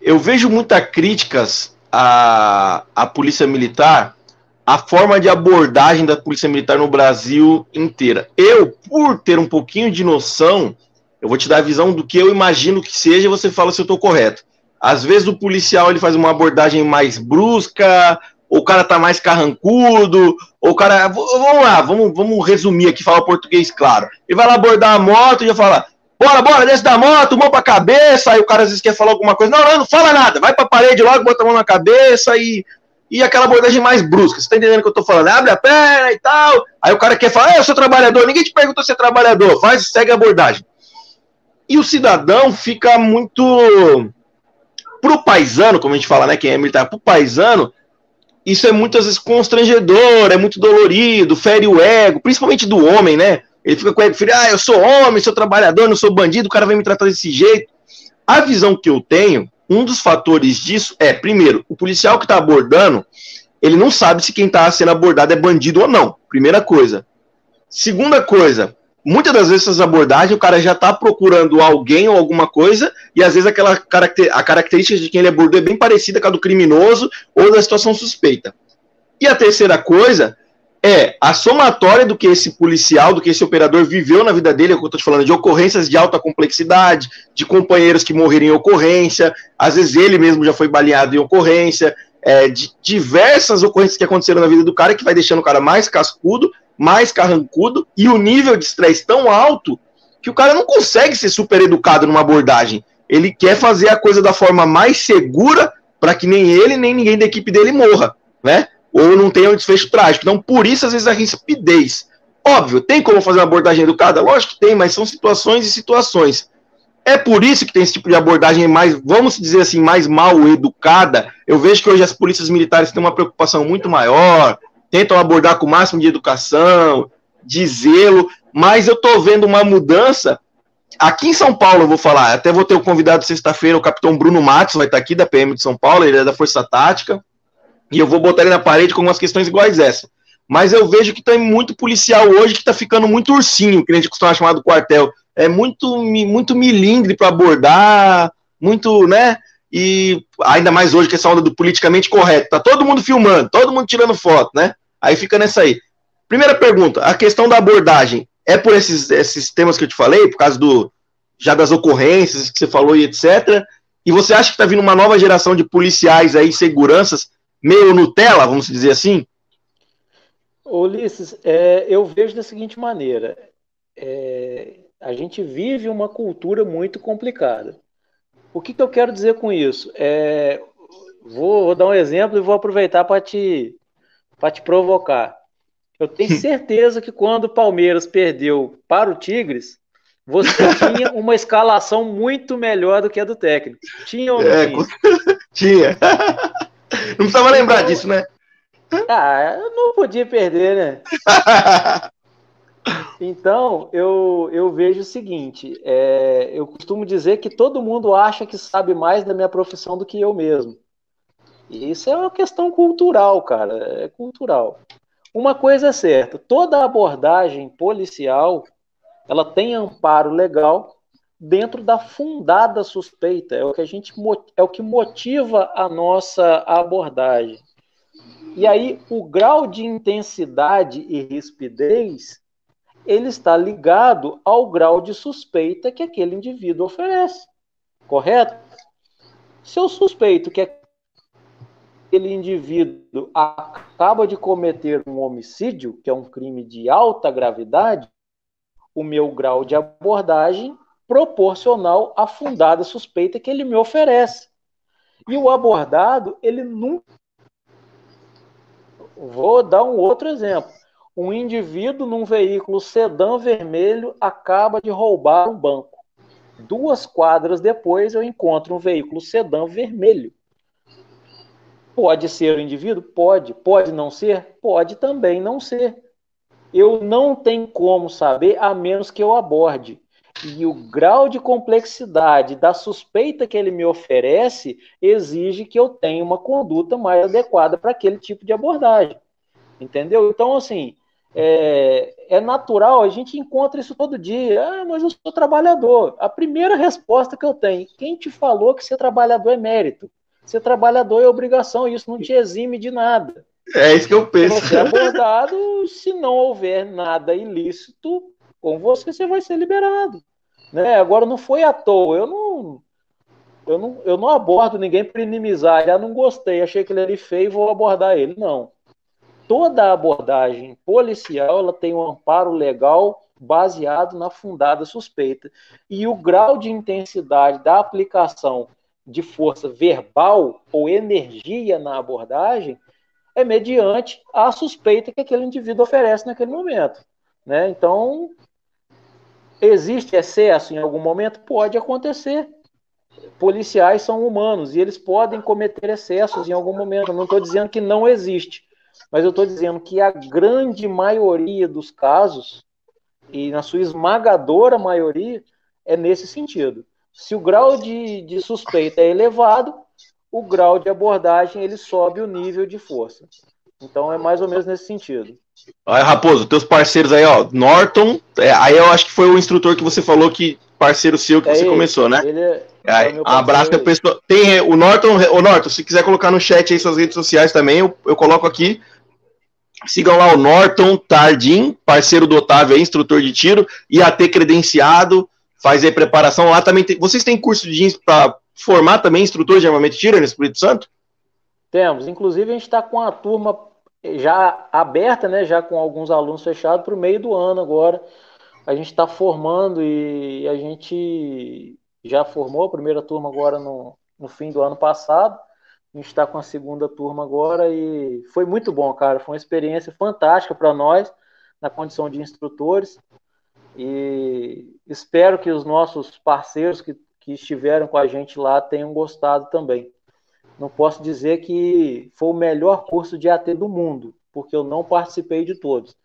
Eu vejo muitas críticas à, à Polícia Militar, a forma de abordagem da Polícia Militar no Brasil inteira. Eu, por ter um pouquinho de noção, eu vou te dar a visão do que eu imagino que seja e você fala se eu estou correto. Às vezes o policial ele faz uma abordagem mais brusca, ou o cara tá mais carrancudo, ou o cara. Vamos lá, vamos, vamos resumir aqui, falar português claro. Ele vai lá abordar a moto e já fala: bora, bora, desce da moto, mão pra cabeça. Aí o cara às vezes quer falar alguma coisa: não, não, não fala nada, vai pra parede logo, bota a mão na cabeça e. E aquela abordagem mais brusca, você tá entendendo o que eu tô falando? Abre a perna e tal. Aí o cara quer falar, eu sou trabalhador, ninguém te perguntou se é trabalhador, faz, segue a abordagem. E o cidadão fica muito. Pro paisano, como a gente fala, né? Quem é militar, pro paisano, isso é muitas vezes constrangedor, é muito dolorido, fere o ego, principalmente do homem, né? Ele fica com o ego, ah, eu sou homem, sou trabalhador, não sou bandido, o cara vai me tratar desse jeito. A visão que eu tenho, um dos fatores disso é, primeiro, o policial que está abordando, ele não sabe se quem está sendo abordado é bandido ou não. Primeira coisa. Segunda coisa, muitas das vezes essas abordagens o cara já está procurando alguém ou alguma coisa e às vezes aquela caracter, a característica de quem ele abordou é bem parecida com a do criminoso ou da situação suspeita. E a terceira coisa é a somatória do que esse policial, do que esse operador viveu na vida dele, é o que eu estou te falando, de ocorrências de alta complexidade, de companheiros que morreram em ocorrência, às vezes ele mesmo já foi baleado em ocorrência, é, de diversas ocorrências que aconteceram na vida do cara que vai deixando o cara mais cascudo mais carrancudo e o nível de estresse tão alto que o cara não consegue ser super educado numa abordagem. Ele quer fazer a coisa da forma mais segura para que nem ele nem ninguém da equipe dele morra, né? Ou não tenha um desfecho trágico. Então, por isso, às vezes, a rispidez. Óbvio, tem como fazer uma abordagem educada? Lógico que tem, mas são situações e situações. É por isso que tem esse tipo de abordagem mais, vamos dizer assim, mais mal educada. Eu vejo que hoje as polícias militares têm uma preocupação muito maior, tentam abordar com o máximo de educação, de zelo, mas eu estou vendo uma mudança. Aqui em São Paulo, eu vou falar, até vou ter o convidado sexta-feira, o capitão Bruno Matos, vai estar aqui da PM de São Paulo, ele é da Força Tática, e eu vou botar ele na parede com umas questões iguais essa. Mas eu vejo que tem muito policial hoje que está ficando muito ursinho, que a gente costuma chamar do quartel. É muito, muito milindre para abordar, muito, né? E ainda mais hoje que essa onda do politicamente correto, tá todo mundo filmando, todo mundo tirando foto, né? Aí fica nessa aí. Primeira pergunta, a questão da abordagem é por esses, esses temas que eu te falei, por causa do já das ocorrências que você falou e etc. E você acha que está vindo uma nova geração de policiais aí, seguranças, meio Nutella, vamos dizer assim? Ulisses, é, eu vejo da seguinte maneira: é, a gente vive uma cultura muito complicada. O que, que eu quero dizer com isso? É, vou, vou, dar um exemplo e vou aproveitar para te, te provocar. Eu tenho certeza que quando o Palmeiras perdeu para o Tigres, você tinha uma escalação muito melhor do que a do técnico. Tinha ou não é, tinha? tinha. Não precisava lembrar então, disso, né? Ah, eu não podia perder, né? Então, eu, eu vejo o seguinte: é, eu costumo dizer que todo mundo acha que sabe mais da minha profissão do que eu mesmo. E isso é uma questão cultural, cara, é cultural. Uma coisa é certa: toda abordagem policial ela tem amparo legal dentro da fundada suspeita. É o que a gente é o que motiva a nossa abordagem. E aí o grau de intensidade e rispidez ele está ligado ao grau de suspeita que aquele indivíduo oferece. Correto? Se eu suspeito que aquele indivíduo acaba de cometer um homicídio, que é um crime de alta gravidade, o meu grau de abordagem proporcional à fundada suspeita que ele me oferece. E o abordado, ele nunca. Vou dar um outro exemplo um indivíduo num veículo sedã vermelho acaba de roubar um banco. Duas quadras depois eu encontro um veículo sedã vermelho. Pode ser o indivíduo? Pode. Pode não ser? Pode também não ser. Eu não tenho como saber a menos que eu aborde. E o grau de complexidade da suspeita que ele me oferece exige que eu tenha uma conduta mais adequada para aquele tipo de abordagem. Entendeu? Então, assim, é, é, natural, a gente encontra isso todo dia. Ah, mas eu sou trabalhador. A primeira resposta que eu tenho: quem te falou que ser trabalhador é mérito? Ser trabalhador é obrigação, isso não te exime de nada. É isso que eu penso. Você é abordado, se não houver nada ilícito com você, você vai ser liberado. Né? Agora, não foi à toa. Eu não, eu não, eu não abordo ninguém por inimizar. Já não gostei, achei que ele era feio, vou abordar ele. Não. Toda abordagem policial ela tem um amparo legal baseado na fundada suspeita. E o grau de intensidade da aplicação de força verbal ou energia na abordagem é mediante a suspeita que aquele indivíduo oferece naquele momento. Né? Então, existe excesso em algum momento? Pode acontecer. Policiais são humanos e eles podem cometer excessos em algum momento. Eu não estou dizendo que não existe, mas eu estou dizendo que a grande maioria dos casos, e na sua esmagadora maioria, é nesse sentido. Se o grau de, de suspeita é elevado, o grau de abordagem ele sobe o nível de força. Então é mais ou menos nesse sentido. Olha, Raposo, teus parceiros aí, ó, Norton, é, aí eu acho que foi o instrutor que você falou que parceiro seu que é você ele, começou, né? Ele é, é, é abraço a pessoa. Tem o Norton, o Norton, se quiser colocar no chat aí suas redes sociais também, eu, eu coloco aqui. Sigam lá o Norton Tardim, parceiro do Otávio aí, instrutor de tiro, IAT credenciado, faz aí preparação lá também. Tem, vocês têm curso de para formar também instrutor de armamento de tiro no Espírito Santo? Temos. Inclusive, a gente está com a turma já aberta, né, já com alguns alunos fechados para o meio do ano agora. A gente está formando e a gente já formou a primeira turma agora no, no fim do ano passado. A gente está com a segunda turma agora e foi muito bom, cara. Foi uma experiência fantástica para nós, na condição de instrutores. E espero que os nossos parceiros que, que estiveram com a gente lá tenham gostado também. Não posso dizer que foi o melhor curso de AT do mundo, porque eu não participei de todos.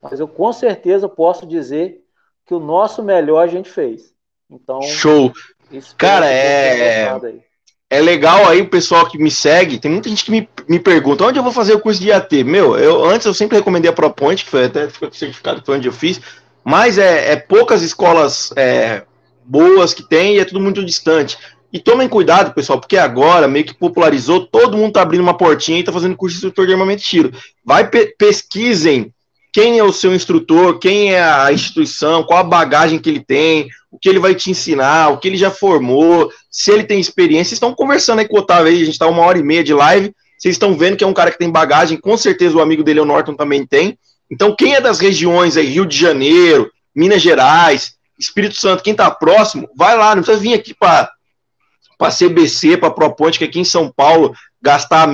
Mas eu com certeza posso dizer que o nosso melhor a gente fez. Então, show. Cara, é é legal aí o pessoal que me segue. Tem muita gente que me, me pergunta onde eu vou fazer o curso de AT. Meu, eu antes eu sempre recomendei a ProPoint, que foi até certificado foi onde eu fiz mas é, é poucas escolas é, boas que tem e é tudo muito distante. E tomem cuidado, pessoal, porque agora meio que popularizou, todo mundo tá abrindo uma portinha e tá fazendo curso de instrutor de armamento de tiro. Vai pe pesquisem quem é o seu instrutor, quem é a instituição, qual a bagagem que ele tem, o que ele vai te ensinar, o que ele já formou, se ele tem experiência. Vocês estão conversando aí com o Otávio aí, a gente está uma hora e meia de live, vocês estão vendo que é um cara que tem bagagem, com certeza o amigo dele, o Norton, também tem. Então, quem é das regiões aí, Rio de Janeiro, Minas Gerais, Espírito Santo, quem está próximo, vai lá, não precisa vir aqui para para CBC, para Proponte, que aqui em São Paulo, gastar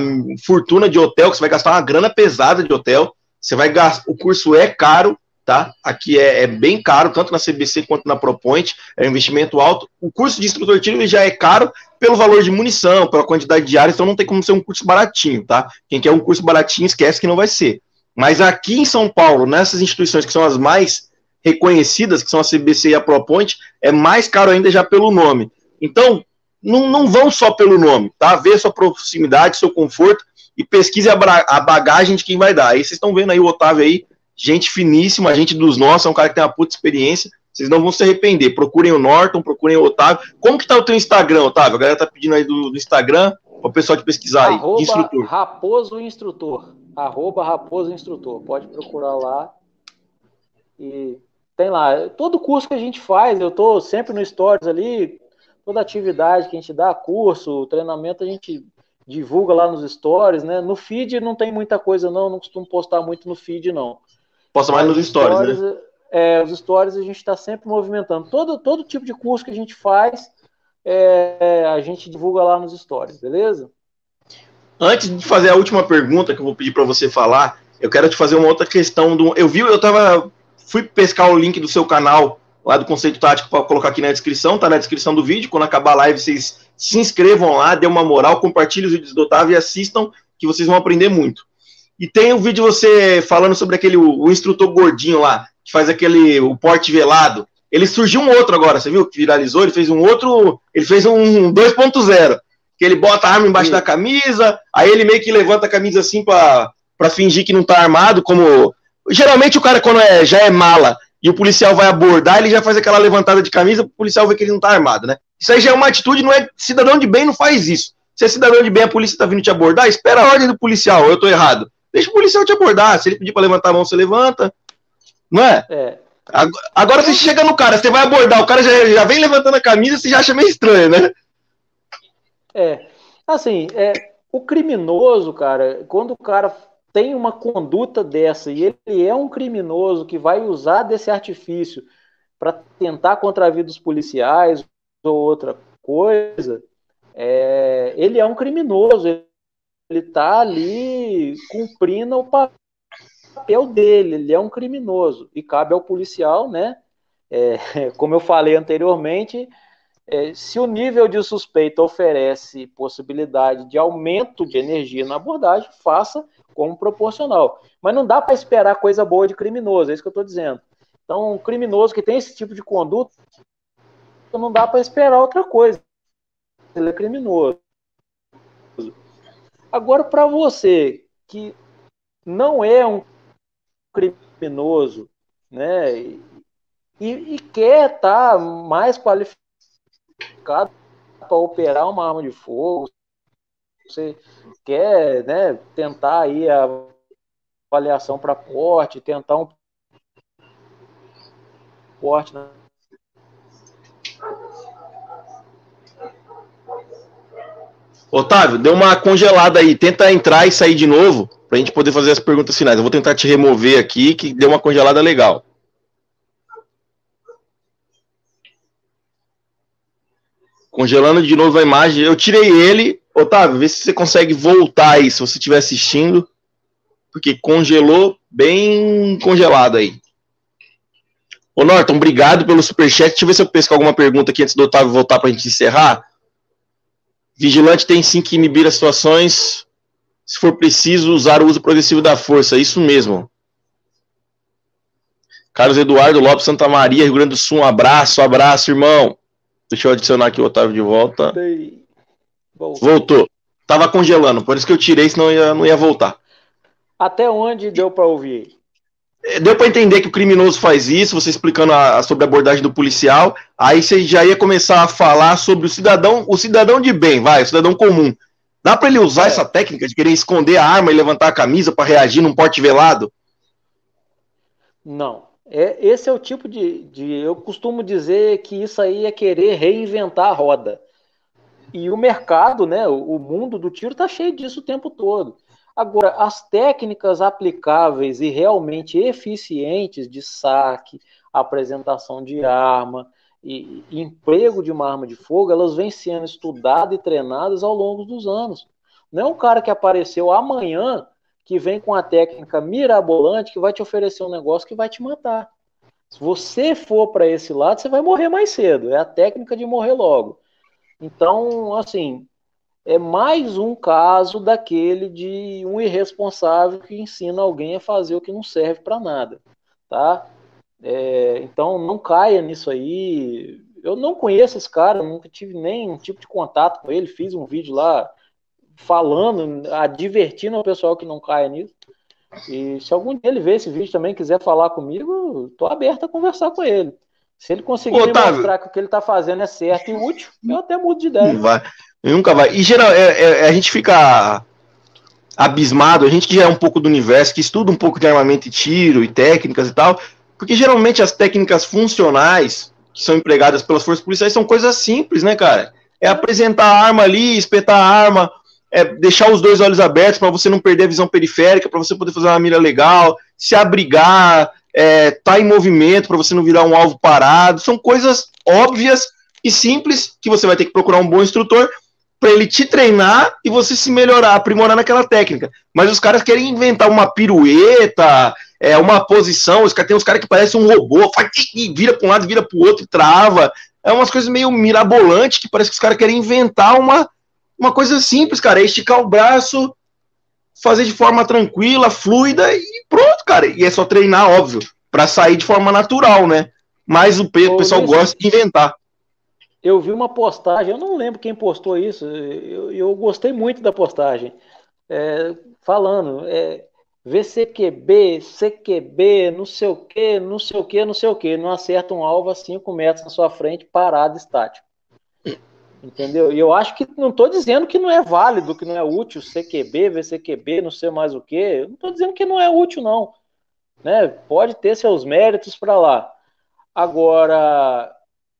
fortuna de hotel, que você vai gastar uma grana pesada de hotel. Você vai gastar, o curso é caro, tá? Aqui é, é, bem caro, tanto na CBC quanto na ProPoint, é um investimento alto. O curso de instrutor tiro já é caro pelo valor de munição, pela quantidade de áreas, então não tem como ser um curso baratinho, tá? Quem quer um curso baratinho, esquece que não vai ser. Mas aqui em São Paulo, nessas instituições que são as mais reconhecidas, que são a CBC e a ProPoint, é mais caro ainda já pelo nome. Então, não, não vão só pelo nome, tá? Vê sua proximidade, seu conforto e pesquise a, a bagagem de quem vai dar. Aí vocês estão vendo aí o Otávio aí, gente finíssima, gente dos nossos, é um cara que tem uma puta experiência. Vocês não vão se arrepender. Procurem o Norton, procurem o Otávio. Como que tá o teu Instagram, Otávio? A galera tá pedindo aí do, do Instagram, para o pessoal te pesquisar aí. Arroba instrutor. Raposo Instrutor arroba Raposo Instrutor. Pode procurar lá. E tem lá. Todo curso que a gente faz, eu estou sempre no Stories ali, toda atividade que a gente dá, curso, treinamento, a gente divulga lá nos stories, né? No feed não tem muita coisa, não, não costumo postar muito no feed, não. Posta mais nos stories, stories né? É, os stories a gente está sempre movimentando. Todo, todo tipo de curso que a gente faz, é, a gente divulga lá nos stories, beleza? Antes de fazer a última pergunta que eu vou pedir para você falar, eu quero te fazer uma outra questão. Do, eu vi, eu tava, fui pescar o link do seu canal lá do Conceito Tático para colocar aqui na descrição, tá na descrição do vídeo. Quando acabar a live, vocês se inscrevam lá, dê uma moral, compartilhem os vídeos do Otávio e assistam que vocês vão aprender muito. E tem o um vídeo você falando sobre aquele o, o, instrutor gordinho lá, que faz aquele o porte velado. Ele surgiu um outro agora, você viu que viralizou? Ele fez um outro, ele fez um 2.0, que ele bota a arma embaixo Sim. da camisa, aí ele meio que levanta a camisa assim para fingir que não tá armado, como geralmente o cara quando é, já é mala e o policial vai abordar, ele já faz aquela levantada de camisa, o policial vê que ele não tá armado, né? Isso aí já é uma atitude, não é cidadão de bem não faz isso. Se é cidadão de bem, a polícia tá vindo te abordar, espera a ordem do policial, eu tô errado. Deixa o policial te abordar. Se ele pedir para levantar a mão, você levanta. Não é? É. Agora você chega no cara, você vai abordar, o cara já, já vem levantando a camisa, você já acha meio estranho, né? É. Assim, é, o criminoso, cara, quando o cara tem uma conduta dessa e ele é um criminoso que vai usar desse artifício para tentar contra a vida dos policiais ou outra coisa, é, ele é um criminoso, ele está ali cumprindo o papel dele, ele é um criminoso e cabe ao policial, né? É, como eu falei anteriormente, é, se o nível de suspeita oferece possibilidade de aumento de energia na abordagem, faça como proporcional. Mas não dá para esperar coisa boa de criminoso, é isso que eu estou dizendo. Então, um criminoso que tem esse tipo de conduta, não dá para esperar outra coisa. Ele é criminoso. Agora, para você que não é um criminoso, né, e, e quer estar tá mais qualificado para operar uma arma de fogo, você quer, né, tentar aí a avaliação para porte, tentar um porte né? Otávio, deu uma congelada aí. Tenta entrar e sair de novo para a gente poder fazer as perguntas finais. Eu vou tentar te remover aqui, que deu uma congelada legal. Congelando de novo a imagem. Eu tirei ele. Otávio, vê se você consegue voltar aí, se você estiver assistindo. Porque congelou bem congelado aí. Ô Norton, obrigado pelo superchat. Deixa eu ver se eu pesco alguma pergunta aqui antes do Otávio voltar para a gente encerrar. Vigilante tem sim que inibir as situações, se for preciso, usar o uso progressivo da força. Isso mesmo. Carlos Eduardo Lopes Santa Maria, Rio Grande do Sul, um abraço, abraço, irmão. Deixa eu adicionar aqui o Otávio de volta. Voltou. Voltou. Tava congelando, por isso que eu tirei, senão ia, não ia voltar. Até onde deu para ouvir? É, deu para entender que o criminoso faz isso, você explicando a, sobre a abordagem do policial, aí você já ia começar a falar sobre o cidadão, o cidadão de bem, vai, o cidadão comum. Dá para ele usar é. essa técnica de querer esconder a arma e levantar a camisa para reagir num porte velado? Não. É, esse é o tipo de, de. Eu costumo dizer que isso aí é querer reinventar a roda. E o mercado, né, o, o mundo do tiro está cheio disso o tempo todo. Agora, as técnicas aplicáveis e realmente eficientes de saque, apresentação de arma e, emprego de uma arma de fogo, elas vêm sendo estudadas e treinadas ao longo dos anos. Não é um cara que apareceu amanhã que vem com a técnica mirabolante que vai te oferecer um negócio que vai te matar. Se você for para esse lado, você vai morrer mais cedo. É a técnica de morrer logo. Então, assim, é mais um caso daquele de um irresponsável que ensina alguém a fazer o que não serve para nada, tá? É, então não caia nisso aí. Eu não conheço esse cara, nunca tive nenhum tipo de contato com ele. Fiz um vídeo lá falando, advertindo o pessoal que não caia nisso. E se algum dia ele ver esse vídeo também quiser falar comigo, estou aberto a conversar com ele. Se ele conseguir Otávio, mostrar que o que ele está fazendo é certo e útil, eu até mudo de ideia. Vai. Nunca vai. E geral, é, é, a gente fica abismado, a gente que já é um pouco do universo, que estuda um pouco de armamento e tiro e técnicas e tal, porque geralmente as técnicas funcionais que são empregadas pelas forças policiais são coisas simples, né, cara? É apresentar a arma ali, espetar a arma, é deixar os dois olhos abertos para você não perder a visão periférica, para você poder fazer uma mira legal, se abrigar, é, tá em movimento para você não virar um alvo parado. São coisas óbvias e simples que você vai ter que procurar um bom instrutor para ele te treinar e você se melhorar, aprimorar naquela técnica. Mas os caras querem inventar uma pirueta, é, uma posição, os caras tem uns caras que parecem um robô, faz, vira para um lado, vira para o outro trava. É umas coisas meio mirabolantes que parece que os caras querem inventar uma, uma coisa simples, cara, é esticar o braço fazer de forma tranquila, fluida e pronto, cara. E é só treinar, óbvio, para sair de forma natural, né? Mas o, o pessoal gosta de inventar. Eu vi uma postagem, eu não lembro quem postou isso, eu, eu gostei muito da postagem, é, falando, é, VCQB, CQB, não sei o que, não sei o que, não sei o que, não acerta um alvo a 5 metros na sua frente, parado, estático. Entendeu? E eu acho que não estou dizendo que não é válido, que não é útil, CQB, VCQB, não sei mais o que. Não estou dizendo que não é útil, não. Né? Pode ter seus méritos para lá. Agora,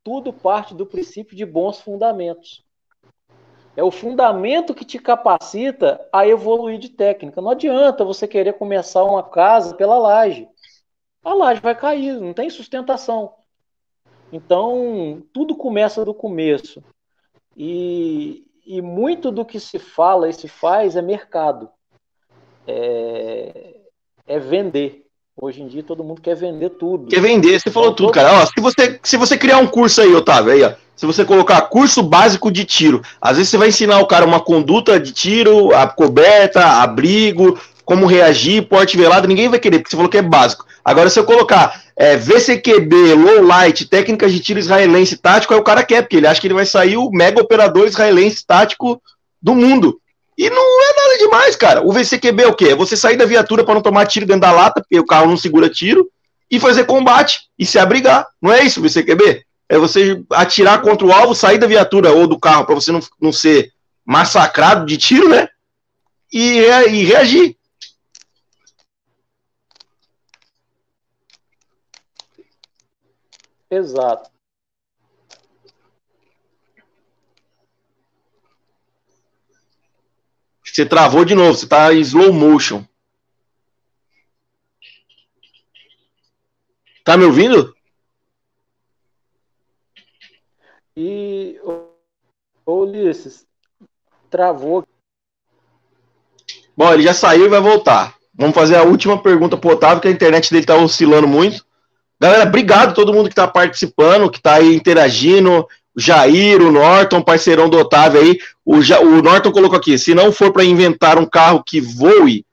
tudo parte do princípio de bons fundamentos. É o fundamento que te capacita a evoluir de técnica. Não adianta você querer começar uma casa pela laje. A laje vai cair, não tem sustentação. Então, tudo começa do começo. E, e muito do que se fala e se faz é mercado. É, é vender. Hoje em dia todo mundo quer vender tudo. Quer vender, você falou tudo, cara. Ó, se, você, se você criar um curso aí, Otávio, aí, ó, se você colocar curso básico de tiro, às vezes você vai ensinar o cara uma conduta de tiro, a coberta, abrigo, como reagir, porte velado, ninguém vai querer, porque você falou que é básico. Agora, se eu colocar é, VCQB, low light, técnicas de tiro israelense tático, aí o cara quer, porque ele acha que ele vai sair o mega operador israelense tático do mundo. E não é nada demais, cara. O VCQB é o quê? É você sair da viatura para não tomar tiro dentro da lata, porque o carro não segura tiro, e fazer combate e se abrigar. Não é isso VCQB? É você atirar contra o alvo, sair da viatura ou do carro para você não, não ser massacrado de tiro, né? E, e reagir. Exato. Você travou de novo, você está em slow motion. Tá me ouvindo? E o Ulisses travou. Bom, ele já saiu e vai voltar. Vamos fazer a última pergunta pro Otávio, que a internet dele tá oscilando muito. Galera, obrigado a todo mundo que está participando, que está aí interagindo. Jair, o Norton, parceirão do Otávio aí. O, ja, o Norton colocou aqui: se não for para inventar um carro que voe,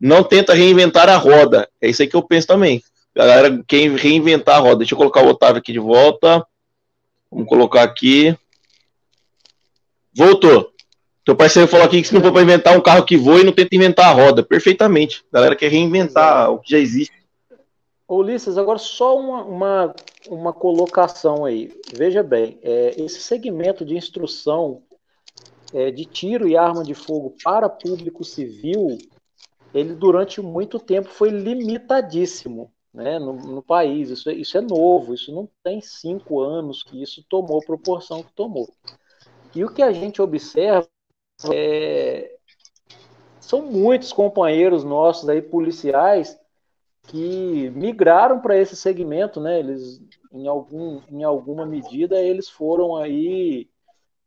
não tenta reinventar a roda. É isso aí que eu penso também. Galera, quem reinventar a roda. Deixa eu colocar o Otávio aqui de volta. Vamos colocar aqui. Voltou. Teu parceiro falou aqui que se não for para inventar um carro que voe, não tenta inventar a roda. Perfeitamente. galera quer reinventar o que já existe. Ulisses, agora só uma, uma, uma colocação aí. Veja bem, é, esse segmento de instrução é, de tiro e arma de fogo para público civil, ele durante muito tempo foi limitadíssimo né, no, no país. Isso, é, isso é novo, isso não tem cinco anos que isso tomou proporção que tomou. E o que a gente observa é, são muitos companheiros nossos aí, policiais, que migraram para esse segmento, né? Eles, em, algum, em alguma medida, eles foram aí,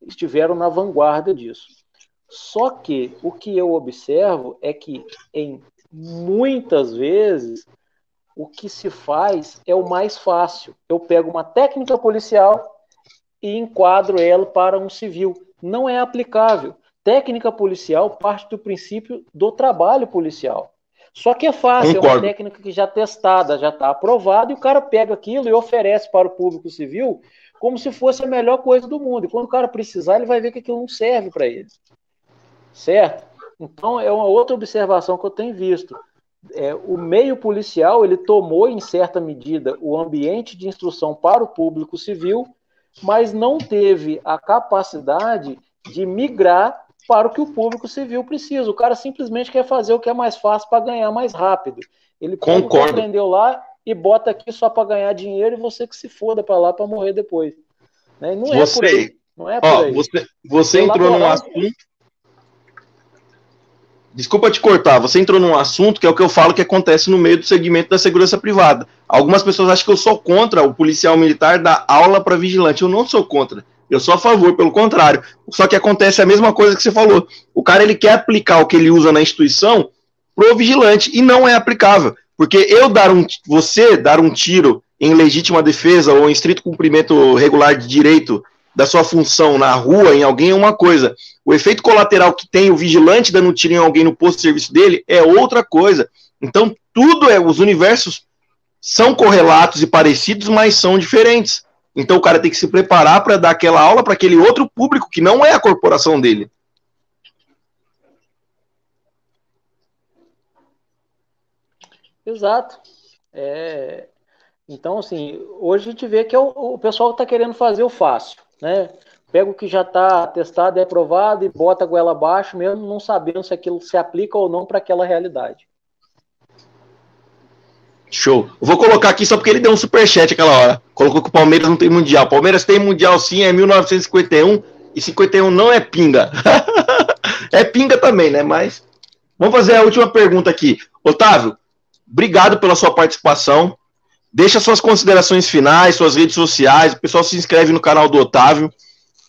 estiveram na vanguarda disso. Só que o que eu observo é que, em muitas vezes, o que se faz é o mais fácil. Eu pego uma técnica policial e enquadro ela para um civil. Não é aplicável. Técnica policial parte do princípio do trabalho policial. Só que é fácil, Concordo. é uma técnica que já testada, já está aprovada, e o cara pega aquilo e oferece para o público civil como se fosse a melhor coisa do mundo. E quando o cara precisar, ele vai ver que aquilo não serve para ele. Certo? Então, é uma outra observação que eu tenho visto. É, o meio policial ele tomou, em certa medida, o ambiente de instrução para o público civil, mas não teve a capacidade de migrar para o que o público civil precisa. O cara simplesmente quer fazer o que é mais fácil para ganhar mais rápido. Ele aprendeu lá e bota aqui só para ganhar dinheiro e você que se foda para lá para morrer depois. Né? Não é você, por aí. Não é por ó, aí. Você, você entrou num assunto. Desculpa te cortar, você entrou num assunto que é o que eu falo que acontece no meio do segmento da segurança privada. Algumas pessoas acham que eu sou contra o policial militar dar aula para vigilante. Eu não sou contra. Eu sou a favor, pelo contrário. Só que acontece a mesma coisa que você falou. O cara ele quer aplicar o que ele usa na instituição pro vigilante e não é aplicável. Porque eu dar um você dar um tiro em legítima defesa ou em estrito cumprimento regular de direito da sua função na rua, em alguém, é uma coisa. O efeito colateral que tem o vigilante dando um tiro em alguém no posto de serviço dele é outra coisa. Então, tudo é, os universos são correlatos e parecidos, mas são diferentes. Então, o cara tem que se preparar para dar aquela aula para aquele outro público que não é a corporação dele. Exato. É... Então, assim, hoje a gente vê que é o, o pessoal está querendo fazer o fácil, né? Pega o que já está testado e aprovado e bota a goela abaixo, mesmo não sabendo se aquilo se aplica ou não para aquela realidade. Show. Vou colocar aqui só porque ele deu um superchat aquela hora. Colocou que o Palmeiras não tem mundial. Palmeiras tem mundial sim, é 1951 e 51 não é pinga. é pinga também, né? Mas vamos fazer a última pergunta aqui. Otávio, obrigado pela sua participação. Deixa suas considerações finais, suas redes sociais. O pessoal se inscreve no canal do Otávio.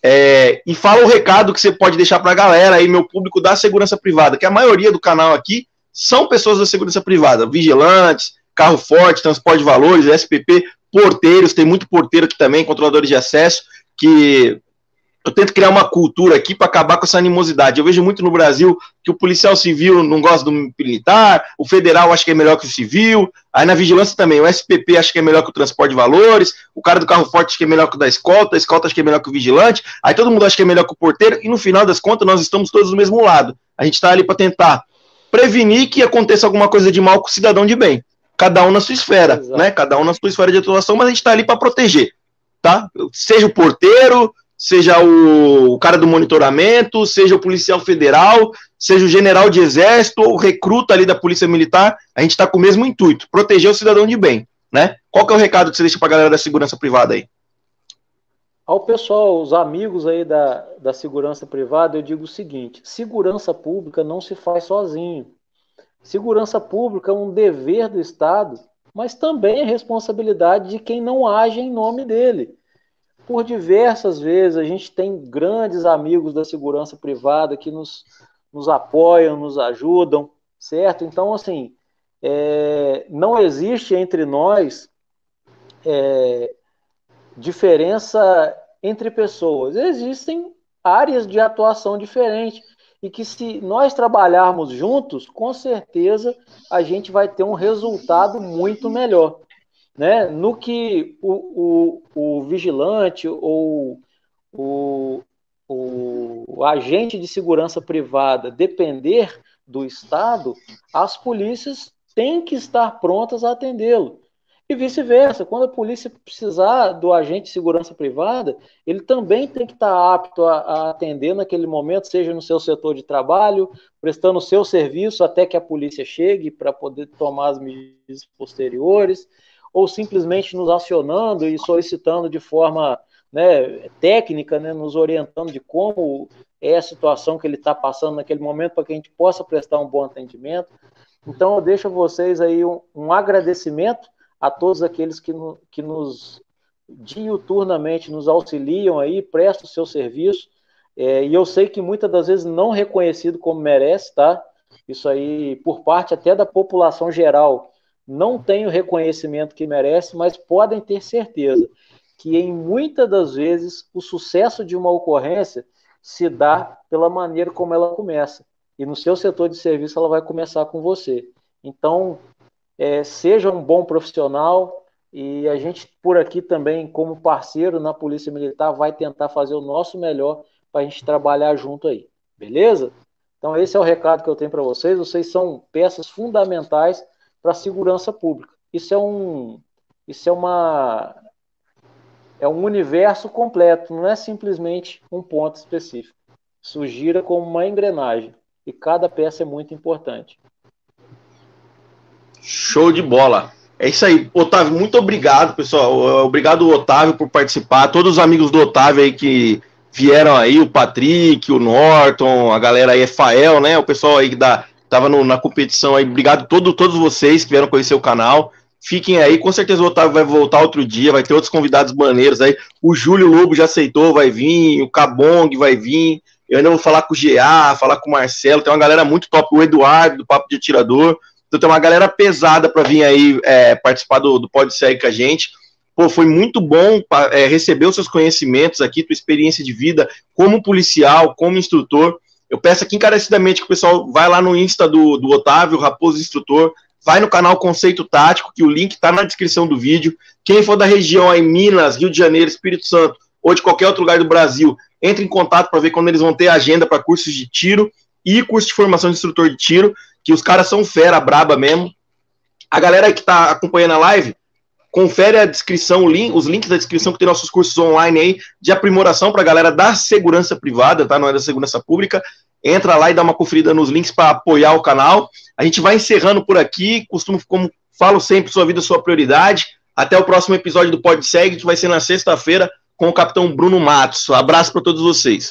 É, e fala o recado que você pode deixar para a galera aí, meu público da segurança privada, que a maioria do canal aqui são pessoas da segurança privada, vigilantes, carro forte, transporte de valores, SPP, porteiros, tem muito porteiro aqui também, controladores de acesso, que eu tento criar uma cultura aqui para acabar com essa animosidade. Eu vejo muito no Brasil que o policial civil não gosta do militar, o federal acha que é melhor que o civil, aí na vigilância também, o SPP acha que é melhor que o transporte de valores, o cara do carro forte acha que é melhor que o da escolta, a escolta acha que é melhor que o vigilante, aí todo mundo acha que é melhor que o porteiro, e no final das contas nós estamos todos do mesmo lado. A gente está ali para tentar prevenir que aconteça alguma coisa de mal com o cidadão de bem cada um na sua esfera, Exato. né? Cada um na sua esfera de atuação, mas a gente está ali para proteger, tá? Seja o porteiro, seja o, cara do monitoramento, seja o policial federal, seja o general de exército ou recruta ali da polícia militar, a gente está com o mesmo intuito, proteger o cidadão de bem, né? Qual que é o recado que você deixa para a galera da segurança privada aí? Ao pessoal, os amigos aí da, da segurança privada, eu digo o seguinte: segurança pública não se faz sozinho. Segurança pública é um dever do Estado, mas também é responsabilidade de quem não age em nome dele. Por diversas vezes, a gente tem grandes amigos da segurança privada que nos, nos apoiam, nos ajudam, certo? Então, assim, é, não existe entre nós é, diferença entre pessoas. Existem áreas de atuação diferentes e que se nós trabalharmos juntos, com certeza a gente vai ter um resultado muito melhor. Né? No que o, o, o vigilante ou o, o, agente de segurança privada depender do Estado, as polícias têm que estar prontas a atendê-lo. E vice-versa, quando a polícia precisar do agente de segurança privada, ele também tem que estar apto a, a, atender naquele momento, seja no seu setor de trabalho, prestando o seu serviço até que a polícia chegue para poder tomar as medidas posteriores, ou simplesmente nos acionando e solicitando de forma né, técnica, né, nos orientando de como é a situação que ele está passando naquele momento para que a gente possa prestar um bom atendimento. Então, eu deixo a vocês aí um, um agradecimento a todos aqueles que, no, que nos diuturnamente nos auxiliam aí, prestam o seu serviço. É, e eu sei que muitas das vezes não reconhecido como merece, tá? Isso aí, por parte até da população geral, não tem o reconhecimento que merece, mas podem ter certeza que em muitas das vezes o sucesso de uma ocorrência se dá pela maneira como ela começa. E no seu setor de serviço ela vai começar com você. Então, é, seja um bom profissional e a gente por aqui também, como parceiro na Polícia Militar, vai tentar fazer o nosso melhor para a gente trabalhar junto aí, beleza? Então esse é o recado que eu tenho para vocês. Vocês são peças fundamentais para a segurança pública. Isso é um, isso é uma, é um universo completo. Não é simplesmente um ponto específico. Isso gira como uma engrenagem e cada peça é muito importante. Show de bola. É isso aí. Otávio, muito obrigado, pessoal. Obrigado, Otávio, por participar. Todos os amigos do Otávio aí que vieram aí, o Patrick, o Norton, a galera aí, Fael, né? O pessoal aí que da, tava no, na competição aí. Obrigado a todo, todos vocês que vieram conhecer o canal. Fiquem aí, com certeza o Otávio vai voltar outro dia, vai ter outros convidados maneiros aí. O Júlio Lobo já aceitou, vai vir, o Cabong vai vir. Eu ainda vou falar com o GA, falar com o Marcelo, tem uma galera muito top, o Eduardo, do Papo de Atirador. Então tem uma galera pesada para vir aí é, participar do, do Pode Segue com a gente. Pô, foi muito bom é, receber os seus conhecimentos aqui, tua experiência de vida como policial, como instrutor. Eu peço aqui encarecidamente que o pessoal vai lá no Insta do, do Otávio, Raposo Instrutor, vai no canal Conceito Tático, que o link está na descrição do vídeo. Quem for da região aí, Minas, Rio de Janeiro, Espírito Santo, ou de qualquer outro lugar do Brasil, entre em contato para ver quando eles vão ter agenda para cursos de tiro e curso de formação de instrutor de tiro, que os caras são fera, braba mesmo. A galera que está acompanhando a live, confere a descrição, os links da descrição que tem nossos cursos online aí de aprimoração para a galera da segurança privada, tá? Não é da segurança pública. Entra lá e dá uma conferida nos links para apoiar o canal. A gente vai encerrando por aqui. Costumo, como falo sempre, sua vida, sua prioridade. Até o próximo episódio do PodSeg, que vai ser na sexta-feira com o capitão Bruno Matos. Um abraço para todos vocês.